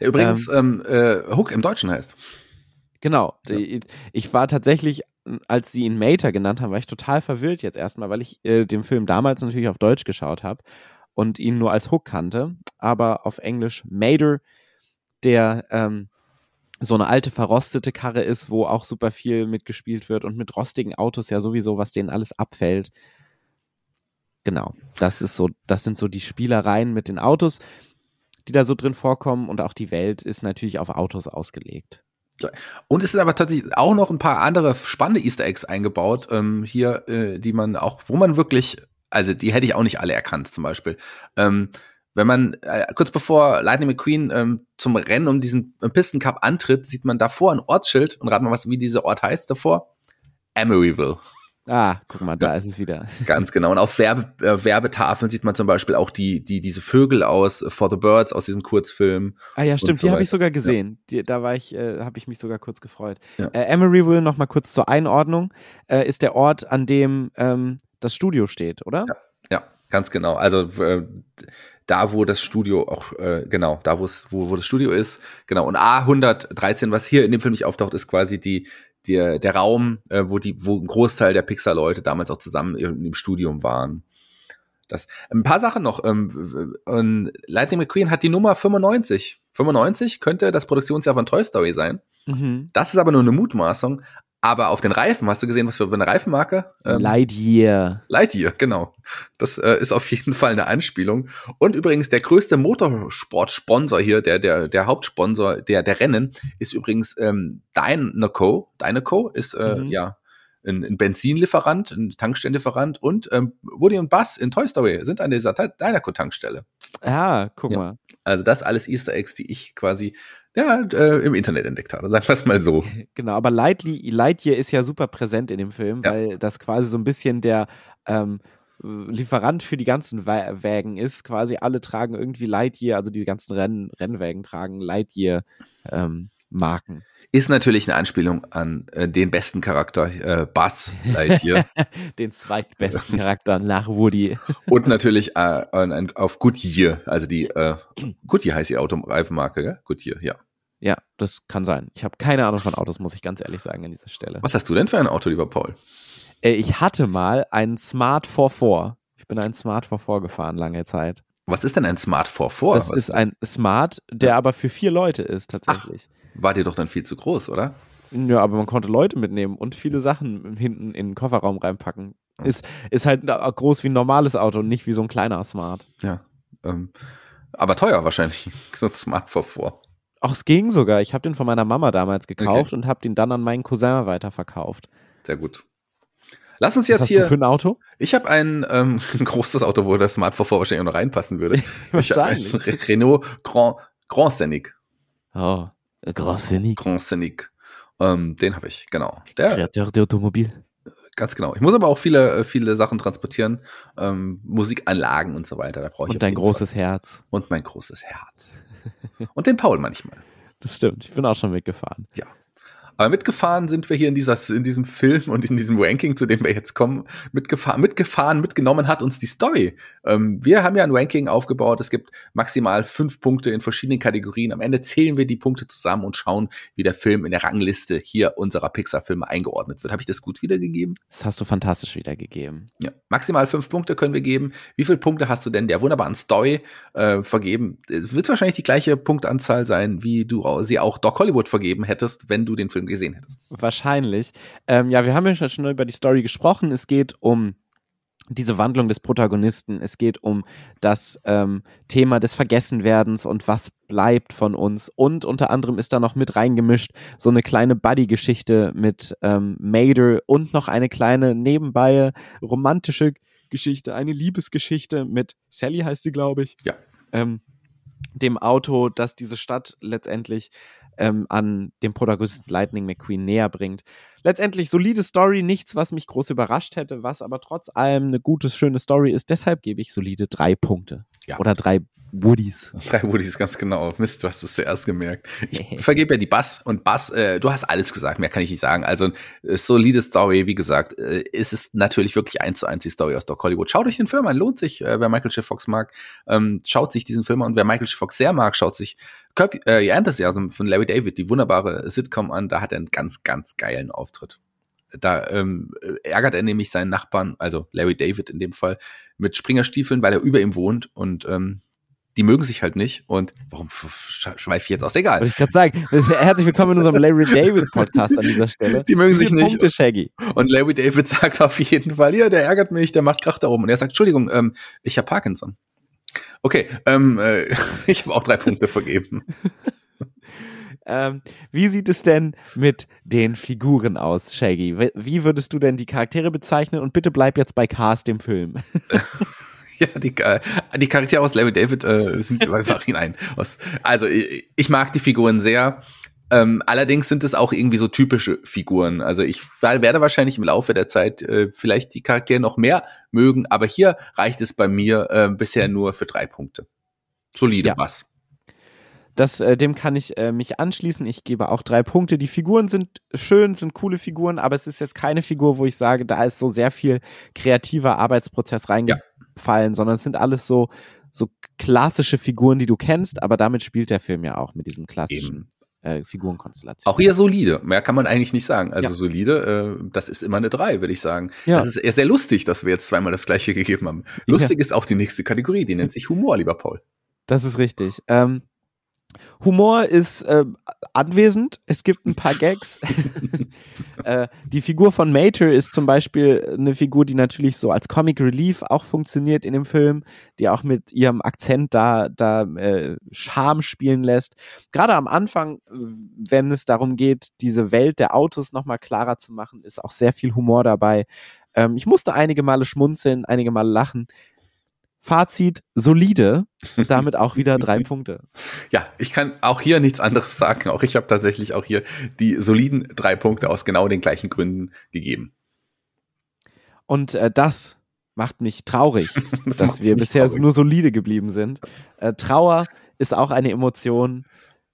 Der übrigens [LAUGHS] ähm, äh, Hook im Deutschen heißt. Genau. Ja. Ich war tatsächlich, als sie ihn Mater genannt haben, war ich total verwirrt jetzt erstmal, weil ich äh, den Film damals natürlich auf Deutsch geschaut habe und ihn nur als Hook kannte, aber auf Englisch Mater, der ähm, so eine alte verrostete Karre ist, wo auch super viel mitgespielt wird und mit rostigen Autos ja sowieso, was denen alles abfällt. Genau, das ist so, das sind so die Spielereien mit den Autos, die da so drin vorkommen und auch die Welt ist natürlich auf Autos ausgelegt. Und es sind aber tatsächlich auch noch ein paar andere spannende Easter Eggs eingebaut, ähm, hier, äh, die man auch, wo man wirklich, also die hätte ich auch nicht alle erkannt, zum Beispiel. Ähm, wenn man äh, kurz bevor Lightning McQueen ähm, zum Rennen um diesen äh, Piston Cup antritt, sieht man davor ein Ortsschild und rat mal, was, wie dieser Ort heißt davor? Emeryville. Ah, guck mal, da ist es wieder. [LAUGHS] Ganz genau. Und auf Werbe, äh, Werbetafeln sieht man zum Beispiel auch die, die, diese Vögel aus For the Birds aus diesem Kurzfilm. Ah ja, stimmt, so die habe ich sogar gesehen. Die, da war ich, äh, habe ich mich sogar kurz gefreut. Ja. Äh, Emeryville, noch mal kurz zur Einordnung, äh, ist der Ort, an dem ähm, das Studio steht, oder? Ja. Ja, ganz genau. Also äh, da, wo das Studio auch, äh, genau, da wo, wo das Studio ist, genau. Und A113, was hier in dem Film nicht auftaucht, ist quasi die, der, der Raum, äh, wo die, wo ein Großteil der Pixar-Leute damals auch zusammen dem Studium waren. Das, ein paar Sachen noch. Ähm, und Lightning McQueen hat die Nummer 95. 95 könnte das Produktionsjahr von Toy Story sein. Mhm. Das ist aber nur eine Mutmaßung. Aber auf den Reifen, hast du gesehen, was für eine Reifenmarke? Ähm, Lightyear. Lightyear, genau. Das äh, ist auf jeden Fall eine Anspielung. Und übrigens der größte Motorsport-Sponsor hier, der, der, der Hauptsponsor der, der Rennen, ist übrigens ähm, Dynaco. Dynaco ist äh, Mhm. ja ein, ein Benzinlieferant, ein Tankstellenlieferant und ähm, Woody und Buzz in Toy Story sind an dieser Dynaco-Tankstelle. Ah, guck Ja. mal. Also das alles Easter Eggs, die ich quasi ja, äh, im Internet entdeckt habe. Sagen wir es mal so. [LAUGHS] Genau, aber Lightly, Lightyear ist ja super präsent in dem Film, Ja. weil das quasi so ein bisschen der ähm, Lieferant für die ganzen Wägen ist. Quasi alle tragen irgendwie Lightyear, also die ganzen Renn Rennwägen tragen Lightyear ähm, Marken. Ist natürlich eine Anspielung an äh, den besten Charakter, äh, Buzz Lightyear. [LAUGHS] Den zweitbesten Charakter nach Woody. [LAUGHS] Und natürlich äh, an, auf Goodyear, also die äh, Goodyear heißt die Autoreifenmarke, gell? Goodyear, ja. Ja, das kann sein. Ich habe keine Ahnung von Autos, muss ich ganz ehrlich sagen an dieser Stelle. Was hast du denn für ein Auto, lieber Paul? Äh, ich hatte mal einen Smart 44. Ich bin einen Smart 44 gefahren lange Zeit. Was ist denn ein Smart 44? das Was- ist ein Smart, der aber für vier Leute ist tatsächlich. War dir doch dann viel zu groß, oder? Ja, aber man konnte Leute mitnehmen und viele Sachen hinten in den Kofferraum reinpacken. Ist, ist halt groß wie ein normales Auto und nicht wie so ein kleiner Smart. Ja. Ähm, aber teuer wahrscheinlich, [LAUGHS] so ein Smart 44. Auch es ging sogar. Ich habe den von meiner Mama damals gekauft und habe den dann an meinen Cousin weiterverkauft. Sehr gut. Lass uns Was jetzt hast hier. du für ein Auto? Ich habe ein, ähm, [LAUGHS] ein großes Auto, wo das Smart 44 wahrscheinlich auch noch reinpassen würde. [LAUGHS] Wahrscheinlich. Re- Renault Grand, Grand Scenic. Oh, Grossini. Grand Scenic. Ähm, den habe ich, genau. Der, Kreateur de Automobil. Ganz genau. Ich muss aber auch viele, äh, viele Sachen transportieren, ähm, Musikanlagen und so weiter. Da brauche ich Und dein großes Herz. Fall. und mein großes Herz und den Paul manchmal. [LAUGHS] Das stimmt. Ich bin auch schon mitgefahren. Aber mitgefahren sind wir hier in, dieser, in diesem Film und in diesem Ranking, zu dem wir jetzt kommen. Mitgefahren, mitgefahren, mitgenommen hat uns die Story. Ähm, wir haben ja ein Ranking aufgebaut. Es gibt maximal fünf Punkte in verschiedenen Kategorien. Am Ende zählen wir die Punkte zusammen und schauen, wie der Film in der Rangliste hier unserer Pixar-Filme eingeordnet wird. Habe ich das gut wiedergegeben? Das hast du fantastisch wiedergegeben. Ja. Maximal fünf Punkte können wir geben. Wie viele Punkte hast du denn der wunderbaren Story äh, vergeben? Es wird wahrscheinlich die gleiche Punktanzahl sein, wie du sie auch Doc Hollywood vergeben hättest, wenn du den Film gesehen hättest. Wahrscheinlich. Ähm, ja, wir haben ja schon über die Story gesprochen. Es geht um diese Wandlung des Protagonisten. Es geht um das ähm, Thema des Vergessenwerdens und was bleibt von uns. Und unter anderem ist da noch mit reingemischt so eine kleine Buddy-Geschichte mit ähm, Mater und noch eine kleine nebenbei romantische Geschichte, eine Liebesgeschichte mit Sally heißt sie, glaube ich. Ja. Ähm, dem Auto, das diese Stadt letztendlich ähm, an dem Protagonisten Lightning McQueen näher bringt. Letztendlich solide Story, nichts, was mich groß überrascht hätte, was aber trotz allem eine gute, schöne Story ist. Deshalb gebe ich solide drei Punkte. Ja. Oder drei Woodies. [LAUGHS] Drei Woodies, ganz genau. Mist, du hast es zuerst gemerkt. Ich [LAUGHS] vergebe ja die Bass und Bass, äh, du hast alles gesagt, mehr kann ich nicht sagen. Also äh, solide Story, wie gesagt, äh, ist es natürlich wirklich eins zu eins die Story aus Doc Hollywood. Schaut euch den Film an, lohnt sich, äh, wer Michael J. Fox mag, ähm, schaut sich diesen Film an und wer Michael J. Fox sehr mag, schaut sich Kirby, äh, Enthusiasm von Larry David, die wunderbare Sitcom an, da hat er einen ganz, ganz geilen Auftritt. Da ähm, ärgert er nämlich seinen Nachbarn, also Larry David in dem Fall, mit Springerstiefeln, weil er über ihm wohnt und ähm, die mögen sich halt nicht. Und warum schweife ich jetzt aus? Egal. Wollte ich gerade sagen. [LAUGHS] Herzlich willkommen in unserem Larry David Podcast an dieser Stelle. Die mögen sich nicht. Punkte, Shaggy. Und Larry David sagt auf jeden Fall, ja, der ärgert mich, der macht Krach da oben. Und er sagt, Entschuldigung, ähm, ich habe Parkinson. Okay, ähm, äh, [LAUGHS] ich habe auch drei Punkte vergeben. [LAUGHS] Ähm, wie sieht es denn mit den Figuren aus, Shaggy? Wie würdest du denn die Charaktere bezeichnen? Und bitte bleib jetzt bei Cast, dem Film. Ja, die, äh, die Charaktere aus Larry David äh, sind einfach hinein. Also ich, ich mag die Figuren sehr. Ähm, allerdings sind es auch irgendwie so typische Figuren. Also ich werde wahrscheinlich im Laufe der Zeit äh, vielleicht die Charaktere noch mehr mögen, aber hier reicht es bei mir äh, bisher nur für drei Punkte. Solide Ja. was. Das, äh, dem kann ich äh, mich anschließen. Ich gebe auch drei Punkte. Die Figuren sind schön, sind coole Figuren, aber es ist jetzt keine Figur, wo ich sage, da ist so sehr viel kreativer Arbeitsprozess reingefallen, sondern es sind alles so, so klassische Figuren, die du kennst, aber damit spielt der Film ja auch mit diesem klassischen äh, Figurenkonstellation. Auch hier solide. Mehr kann man eigentlich nicht sagen. Also Ja. solide, äh, das ist immer eine drei, würde ich sagen. Ja. Das ist eher sehr lustig, dass wir jetzt zweimal das gleiche gegeben haben. Lustig ist auch die nächste Kategorie, die nennt [LAUGHS] sich Humor, lieber Paul. Das ist richtig. Ähm, Humor ist äh, anwesend. Es gibt ein paar [LAUGHS] Gags. [LAUGHS] äh, die Figur von Mater ist zum Beispiel eine Figur, die natürlich so als Comic Relief auch funktioniert in dem Film, die auch mit ihrem Akzent da, da äh, Charme spielen lässt. Gerade am Anfang, wenn es darum geht, diese Welt der Autos nochmal klarer zu machen, ist auch sehr viel Humor dabei. Ähm, ich musste einige Male schmunzeln, einige Male lachen. Fazit solide und [LAUGHS] damit auch wieder drei Punkte. Ja, ich kann auch hier nichts anderes sagen. Auch ich habe tatsächlich auch hier die soliden drei Punkte aus genau den gleichen Gründen gegeben. Und äh, das macht mich traurig, [LAUGHS] Das dass wir bisher traurig. nur solide geblieben sind. Äh, Trauer ist auch eine Emotion.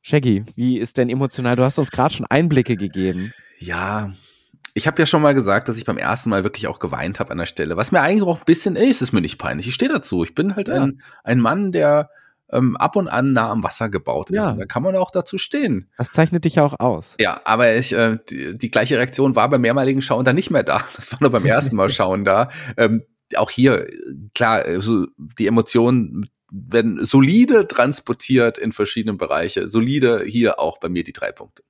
Shaggy, wie ist denn emotional? Du hast uns gerade schon Einblicke gegeben. Ja, ich habe ja schon mal gesagt, dass ich beim ersten Mal wirklich auch geweint habe an der Stelle. Was mir eigentlich auch ein bisschen, ey, es ist mir nicht peinlich. Ich stehe dazu. Ich bin halt Ja. ein, ein Mann, der ähm, ab und an nah am Wasser gebaut ist. Ja. Und da kann man auch dazu stehen. Das zeichnet dich ja auch aus. Ja, aber ich, äh, die, die gleiche Reaktion war beim mehrmaligen Schauen dann nicht mehr da. [LAUGHS] Das war nur beim ersten Mal Schauen da. Ähm, auch hier, klar, äh, so die Emotionen werden solide transportiert in verschiedene Bereiche. Solide hier auch bei mir die drei Punkte.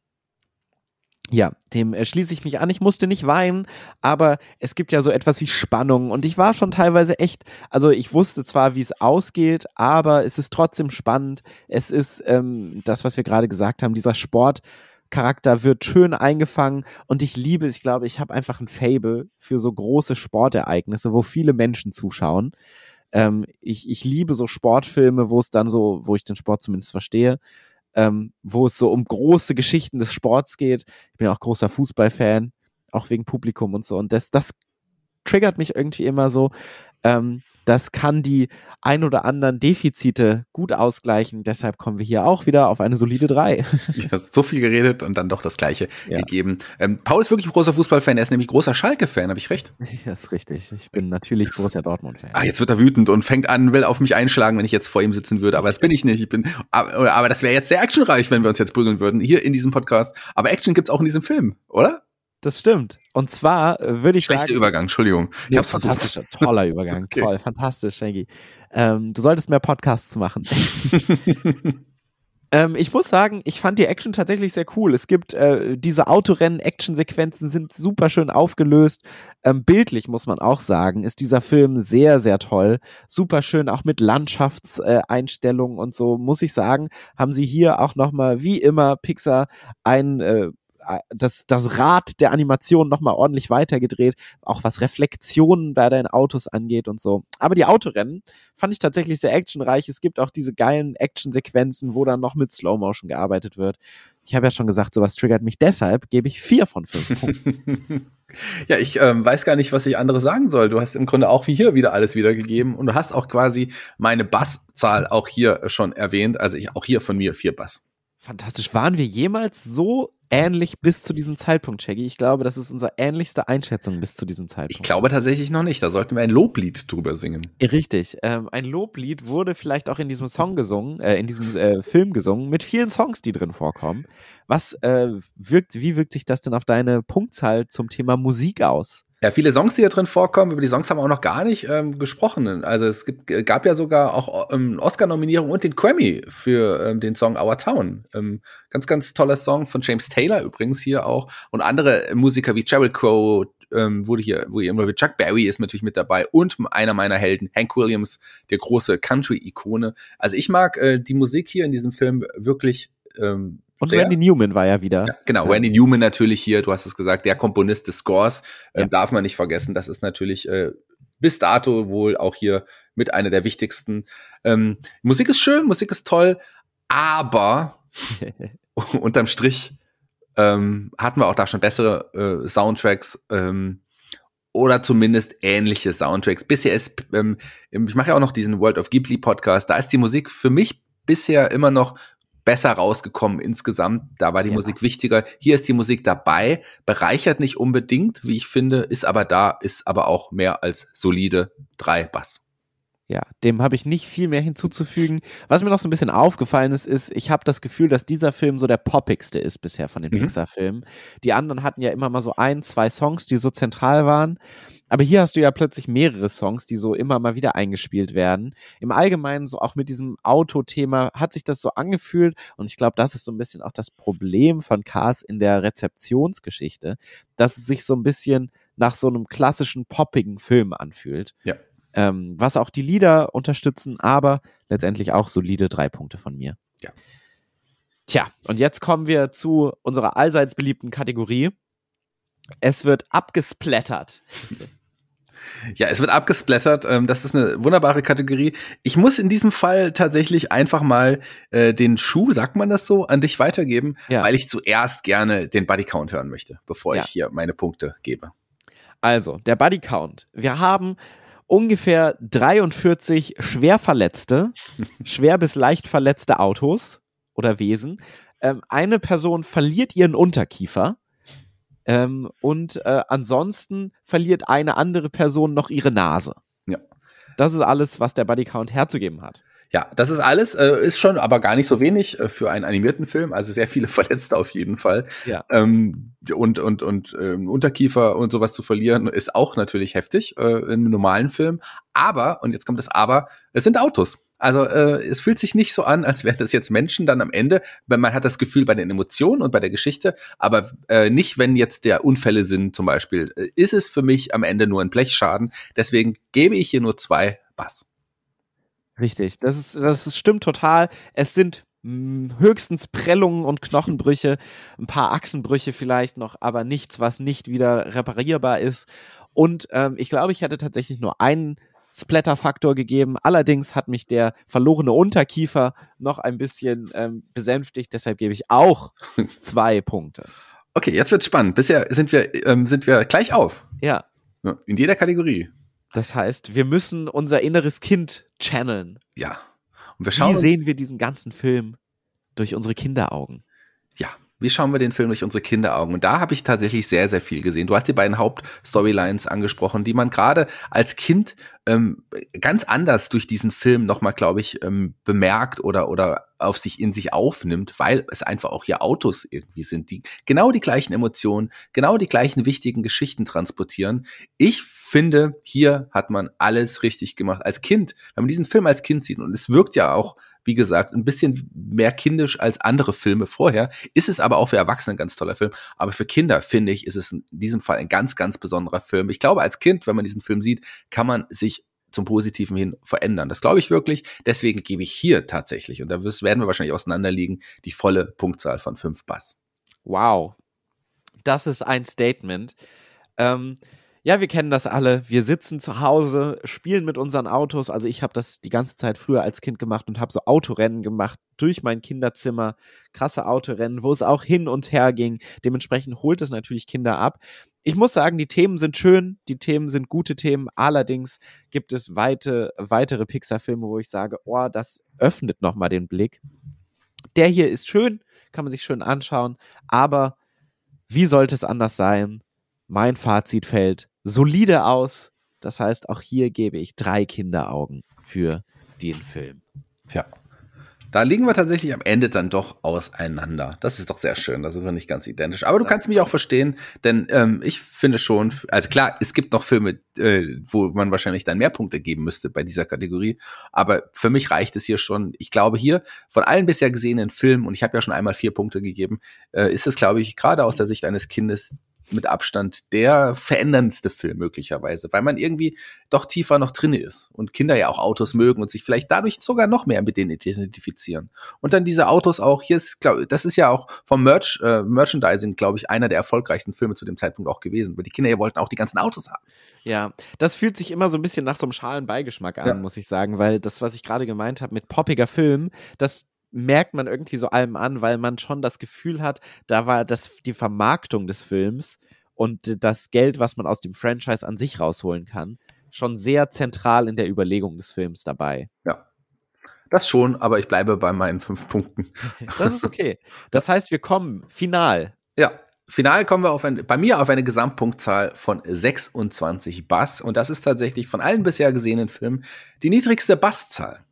Ja, dem äh, schließe ich mich an. Ich musste nicht weinen, aber es gibt ja so etwas wie Spannung und ich war schon teilweise echt, also ich wusste zwar, wie es ausgeht, aber es ist trotzdem spannend. Es ist ähm, das, was wir gerade gesagt haben, dieser Sportcharakter wird schön eingefangen und ich liebe. Ich glaube, ich habe einfach ein Fable für so große Sportereignisse, wo viele Menschen zuschauen. Ähm, ich, ich liebe so Sportfilme, wo es dann so, wo ich den Sport zumindest verstehe, ähm, wo es so um große Geschichten des Sports geht. Ich bin ja auch großer Fußballfan, auch wegen Publikum und so. Und das, das triggert mich irgendwie immer so. Ähm, das kann die ein oder anderen Defizite gut ausgleichen. Deshalb kommen wir hier auch wieder auf eine solide 3. Ich habe so viel geredet und dann doch das Gleiche Ja. gegeben. Ähm, Paul ist wirklich großer Fußballfan. Er ist nämlich großer Schalke-Fan. Habe ich recht? das ist richtig. Ich bin natürlich Borussia Dortmund-Fan. Ah, jetzt wird er wütend und fängt an, will auf mich einschlagen, wenn ich jetzt vor ihm sitzen würde. Aber das bin ich nicht. Ich bin, aber, oder- aber das wäre jetzt sehr actionreich, wenn wir uns jetzt prügeln würden, hier in diesem Podcast. Aber Action gibt's auch in diesem Film, oder? Das stimmt. Und zwar äh, würde ich Schlechter sagen. Übergang, Entschuldigung. Ich versucht. fantastischer, toller Übergang. [LAUGHS] Okay. Toll, fantastisch, Shaggy. Ähm, du solltest mehr Podcasts machen. [LAUGHS] ähm, ich muss sagen, ich fand die Action tatsächlich sehr cool. Es gibt äh, diese Autorennen-Action-Sequenzen sind super schön aufgelöst. Ähm, bildlich muss man auch sagen, ist dieser Film sehr, sehr toll. Super schön, auch mit Landschaftseinstellungen und so, muss ich sagen, haben sie hier auch nochmal, wie immer, Pixar ein, äh, das, das Rad der Animation nochmal ordentlich weitergedreht, auch was Reflexionen bei den Autos angeht und so. Aber die Autorennen fand ich tatsächlich sehr actionreich. Es gibt auch diese geilen Actionsequenzen, wo dann noch mit Slow Motion gearbeitet wird. Ich habe ja schon gesagt, sowas triggert mich. Deshalb gebe ich vier von fünf Punkten. [LAUGHS] ja, ich ähm, weiß gar nicht, was ich andere sagen soll. Du hast im Grunde auch wie hier wieder alles wiedergegeben und du hast auch quasi meine Basszahl auch hier schon erwähnt. Also ich auch hier von mir vier Bass. Fantastisch. Waren wir jemals so ähnlich bis zu diesem Zeitpunkt, Shaggy? Ich glaube, das ist unsere ähnlichste Einschätzung bis zu diesem Zeitpunkt. Ich glaube tatsächlich noch nicht. Da sollten wir ein Loblied drüber singen. Richtig. Ähm, ein Loblied wurde vielleicht auch in diesem Song gesungen, äh, in diesem äh, Film gesungen, mit vielen Songs, die drin vorkommen. Was äh, wirkt, wie wirkt sich das denn auf deine Punktzahl zum Thema Musik aus? Ja, viele Songs, die hier drin vorkommen, über die Songs haben wir auch noch gar nicht ähm, gesprochen. Also es gibt, gab ja sogar auch ähm, Oscar-Nominierung und den Grammy für ähm, den Song Our Town. Ähm, ganz, ganz toller Song von James Taylor übrigens hier auch. Und andere Musiker wie Sheryl Crow, ähm, wurde hier, wo immer mit Chuck Berry ist natürlich mit dabei und einer meiner Helden, Hank Williams, der große Country-Ikone. Also ich mag äh, die Musik hier in diesem Film wirklich ähm, und Sehr. Randy Newman war ja wieder. Ja, genau. Randy Newman natürlich hier, du hast es gesagt, der Komponist des Scores, äh, ja. darf man nicht vergessen. Das ist natürlich äh, bis dato wohl auch hier mit einer der wichtigsten. Ähm, Musik ist schön, Musik ist toll, aber [LAUGHS] unterm Strich ähm, hatten wir auch da schon bessere äh, Soundtracks ähm, oder zumindest ähnliche Soundtracks. Bisher ist, ähm, ich mache ja auch noch diesen World of Ghibli Podcast, da ist die Musik für mich bisher immer noch besser rausgekommen insgesamt. Da war die ja. Musik wichtiger. Hier ist die Musik dabei, bereichert nicht unbedingt, wie ich finde, ist aber da, ist aber auch mehr als solide drei Bass. Ja, dem habe ich nicht viel mehr hinzuzufügen. Was mir noch so ein bisschen aufgefallen ist, ist, ich habe das Gefühl, dass dieser Film so der poppigste ist bisher von den mhm. Pixar-Filmen. Die anderen hatten ja immer mal so ein, zwei Songs, die so zentral waren. Aber hier hast du ja plötzlich mehrere Songs, die so immer mal wieder eingespielt werden. Im Allgemeinen so auch mit diesem Auto-Thema hat sich das so angefühlt und ich glaube, das ist so ein bisschen auch das Problem von Cars in der Rezeptionsgeschichte, dass es sich so ein bisschen nach so einem klassischen poppigen Film anfühlt. Ja. Ähm, was auch die Lieder unterstützen, aber letztendlich auch solide drei Punkte von mir. Ja. Tja, und jetzt kommen wir zu unserer allseits beliebten Kategorie. Es wird abgesplattert. [LAUGHS] Ja, es wird abgesplattert. Ähm, das ist eine wunderbare Kategorie. Ich muss in diesem Fall tatsächlich einfach mal äh, den Schuh, sagt man das so, an dich weitergeben, ja. weil ich zuerst gerne den Bodycount hören möchte, bevor ja. ich hier meine Punkte gebe. Also, der Bodycount. Wir haben ungefähr 43 schwer verletzte, [LAUGHS] schwer bis leicht verletzte Autos oder Wesen. Ähm, eine Person verliert ihren Unterkiefer. Ähm, und äh, ansonsten verliert eine andere Person noch ihre Nase. Ja. Das ist alles, was der Bodycount herzugeben hat. Ja, das ist alles, äh, ist schon aber gar nicht so wenig äh, für einen animierten Film, also sehr viele [LAUGHS] Verletzte auf jeden Fall. Ja. Ähm, und und und ähm, Unterkiefer und sowas zu verlieren ist auch natürlich heftig äh, in einem normalen Film. Aber und jetzt kommt das Aber, es sind Autos. Also äh, es fühlt sich nicht so an, als wären das jetzt Menschen dann am Ende. weil Man hat das Gefühl bei den Emotionen und bei der Geschichte, aber äh, nicht, wenn jetzt der Unfälle sind zum Beispiel. Äh, ist es für mich am Ende nur ein Blechschaden. Deswegen gebe ich hier nur zwei Bass. Richtig, das ist, das stimmt total. Es sind hm, höchstens Prellungen und Knochenbrüche, ein paar Achsenbrüche vielleicht noch, aber nichts, was nicht wieder reparierbar ist. Und ähm, ich glaube, ich hätte tatsächlich nur einen Splatter-Faktor gegeben. Allerdings hat mich der verlorene Unterkiefer noch ein bisschen ähm, besänftigt. Deshalb gebe ich auch [LAUGHS] zwei Punkte. Okay, jetzt wird's spannend. Bisher sind wir, ähm, sind wir gleich auf. Ja. In jeder Kategorie. Das heißt, wir müssen unser inneres Kind channeln. Ja. Und wir schauen Wie sehen wir diesen ganzen Film durch unsere Kinderaugen? Ja, wie schauen wir den Film durch unsere Kinderaugen? Und da habe ich tatsächlich sehr, sehr viel gesehen. Du hast die beiden Hauptstorylines angesprochen, die man gerade als Kind ähm, ganz anders durch diesen Film nochmal, glaube ich, ähm, bemerkt oder, oder auf sich in sich aufnimmt, weil es einfach auch hier Autos irgendwie sind, die genau die gleichen Emotionen, genau die gleichen wichtigen Geschichten transportieren. Ich finde, hier hat man alles richtig gemacht. Als Kind, wenn man diesen Film als Kind sieht, und es wirkt ja auch wie gesagt, ein bisschen mehr kindisch als andere Filme vorher. Ist es aber auch für Erwachsene ein ganz toller Film. Aber für Kinder, finde ich, ist es in diesem Fall ein ganz, ganz besonderer Film. Ich glaube, als Kind, wenn man diesen Film sieht, kann man sich zum Positiven hin verändern. Das glaube ich wirklich. Deswegen gebe ich hier tatsächlich, und da werden wir wahrscheinlich auseinanderliegen, die volle Punktzahl von fünf Bass. Wow. Das ist ein Statement. Ähm, ja, wir kennen das alle. Wir sitzen zu Hause, spielen mit unseren Autos. Also ich habe das die ganze Zeit früher als Kind gemacht und habe so Autorennen gemacht durch mein Kinderzimmer. Krasse Autorennen, wo es auch hin und her ging. Dementsprechend holt es natürlich Kinder ab. Ich muss sagen, die Themen sind schön, die Themen sind gute Themen. Allerdings gibt es weite, weitere Pixar-Filme, wo ich sage, oh, das öffnet nochmal den Blick. Der hier ist schön, kann man sich schön anschauen, aber wie sollte es anders sein? Mein Fazit fällt solide aus. Das heißt, auch hier gebe ich drei Kinderaugen für den Film. Ja. Da liegen wir tatsächlich am Ende dann doch auseinander. Das ist doch sehr schön. Das ist wir nicht ganz identisch. Aber du das kannst mich auch verstehen, denn ähm, ich finde schon, also klar, es gibt noch Filme, äh, wo man wahrscheinlich dann mehr Punkte geben müsste bei dieser Kategorie. Aber für mich reicht es hier schon. Ich glaube, hier von allen bisher gesehenen Filmen, und ich habe ja schon einmal vier Punkte gegeben, äh, ist es, glaube ich, gerade aus der Sicht eines Kindes mit Abstand der veränderndste Film möglicherweise, weil man irgendwie doch tiefer noch drin ist und Kinder ja auch Autos mögen und sich vielleicht dadurch sogar noch mehr mit denen identifizieren. Und dann diese Autos auch, hier ist, glaube das ist ja auch vom Merch, äh, Merchandising, glaube ich, einer der erfolgreichsten Filme zu dem Zeitpunkt auch gewesen, weil die Kinder ja wollten auch die ganzen Autos haben. Ja, das fühlt sich immer so ein bisschen nach so einem schalen Beigeschmack an, ja. muss ich sagen, weil das, was ich gerade gemeint habe mit poppiger Film, das merkt man irgendwie so allem an, weil man schon das Gefühl hat, da war das die Vermarktung des Films und das Geld, was man aus dem Franchise an sich rausholen kann, schon sehr zentral in der Überlegung des Films dabei. Ja. Das schon, aber ich bleibe bei meinen fünf Punkten. [LAUGHS] Das ist okay. Das heißt, wir kommen final. Ja, final kommen wir auf ein, bei mir auf eine Gesamtpunktzahl von 26 Bass und das ist tatsächlich von allen bisher gesehenen Filmen die niedrigste Basszahl.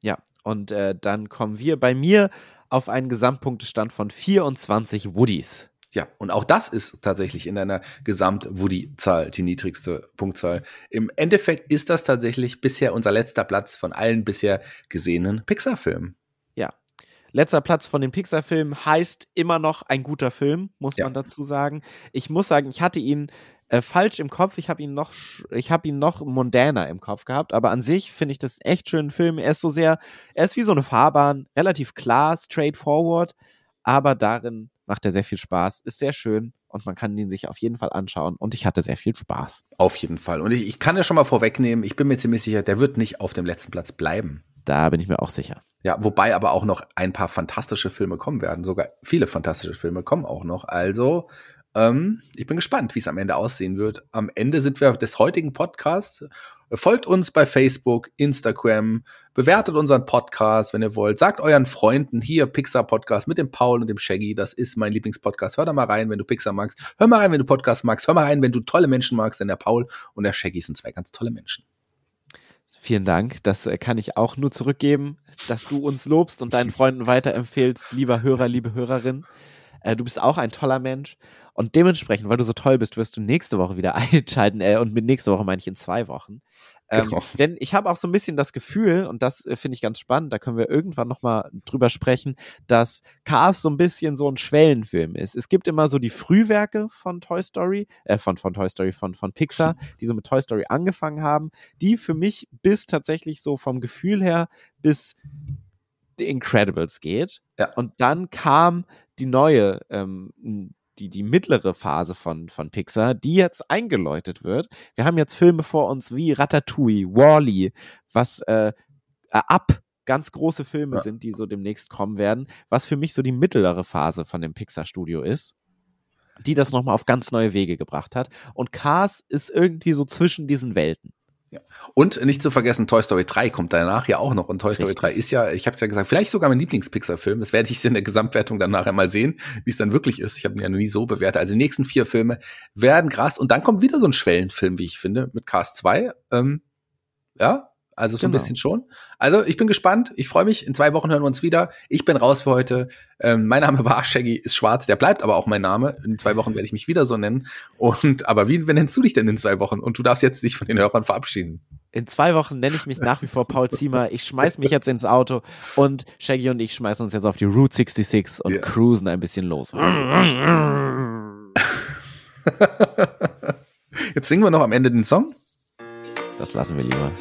Ja, und äh, dann kommen wir bei mir auf einen Gesamtpunktestand von 24 Woodies. Ja, und auch das ist tatsächlich in deiner Gesamt-Woody-Zahl die niedrigste Punktzahl. Im Endeffekt ist das tatsächlich bisher unser letzter Platz von allen bisher gesehenen Pixar-Filmen. Ja. Letzter Platz von den Pixar-Filmen heißt immer noch ein guter Film, muss ja. man dazu sagen. Ich muss sagen, ich hatte ihn äh, falsch im Kopf. Ich habe ihn noch, ich habe ihn noch mondäner im Kopf gehabt. Aber an sich finde ich das echt schönen Film. Er ist so sehr, er ist wie so eine Fahrbahn, relativ klar, straightforward, aber darin macht er sehr viel Spaß, ist sehr schön und man kann ihn sich auf jeden Fall anschauen und ich hatte sehr viel Spaß. Auf jeden Fall. Und ich, ich kann ja schon mal vorwegnehmen, ich bin mir ziemlich sicher, der wird nicht auf dem letzten Platz bleiben. Da bin ich mir auch sicher. Ja, wobei aber auch noch ein paar fantastische Filme kommen werden. Sogar viele fantastische Filme kommen auch noch. Also ähm, ich bin gespannt, wie es am Ende aussehen wird. Am Ende sind wir des heutigen Podcasts. Folgt uns bei Facebook, Instagram, bewertet unseren Podcast, wenn ihr wollt. Sagt euren Freunden hier Pixar Podcast mit dem Paul und dem Shaggy. Das ist mein Lieblingspodcast. Hör da mal rein, wenn du Pixar magst. Hör mal rein, wenn du Podcast magst. Hör mal rein, wenn du tolle Menschen magst. Denn der Paul und der Shaggy sind zwei ganz tolle Menschen. Vielen Dank. Das äh, kann ich auch nur zurückgeben, dass du uns lobst und deinen [LAUGHS] Freunden weiterempfehlst, lieber Hörer, liebe Hörerin. Äh, du bist auch ein toller Mensch. Und dementsprechend, weil du so toll bist, wirst du nächste Woche wieder [LAUGHS] einschalten. Äh, und mit nächste Woche meine ich in zwei Wochen. Ähm, genau. Denn ich habe auch so ein bisschen das Gefühl, und das äh, finde ich ganz spannend, da können wir irgendwann nochmal drüber sprechen, dass Cars so ein bisschen so ein Schwellenfilm ist. Es gibt immer so die Frühwerke von Toy Story, äh, von, von Toy Story, von, von Pixar, die so mit Toy Story angefangen haben, die für mich bis tatsächlich so vom Gefühl her bis The Incredibles geht. Ja. Und dann kam die neue ähm, die, die mittlere Phase von, von Pixar, die jetzt eingeläutet wird. Wir haben jetzt Filme vor uns wie Ratatouille, Wally, was äh, äh, ab ganz große Filme ja. sind, die so demnächst kommen werden, was für mich so die mittlere Phase von dem Pixar-Studio ist, die das nochmal auf ganz neue Wege gebracht hat. Und Cars ist irgendwie so zwischen diesen Welten. Ja. Und nicht zu vergessen, Toy Story 3 kommt danach ja auch noch. Und Toy Story Richtig. 3 ist ja, ich habe ja gesagt, vielleicht sogar mein Lieblings-Pixar-Film. Das werde ich in der Gesamtwertung dann nachher mal sehen, wie es dann wirklich ist. Ich habe ihn ja noch nie so bewertet. Also die nächsten vier Filme werden krass. Und dann kommt wieder so ein Schwellenfilm, wie ich finde, mit Cast 2. Ähm, ja, also so genau. ein bisschen schon. Also ich bin gespannt. Ich freue mich. In zwei Wochen hören wir uns wieder. Ich bin raus für heute. Ähm, mein Name war Shaggy, ist schwarz. Der bleibt aber auch mein Name. In zwei Wochen werde ich mich wieder so nennen. Und aber wie nennst du dich denn in zwei Wochen? Und du darfst jetzt dich von den Hörern verabschieden. In zwei Wochen nenne ich mich nach wie vor Paul Ziemer. Ich schmeiß mich jetzt ins Auto und Shaggy und ich schmeißen uns jetzt auf die Route 66 und yeah. cruisen ein bisschen los. [LAUGHS] Jetzt singen wir noch am Ende den Song. Das lassen wir lieber.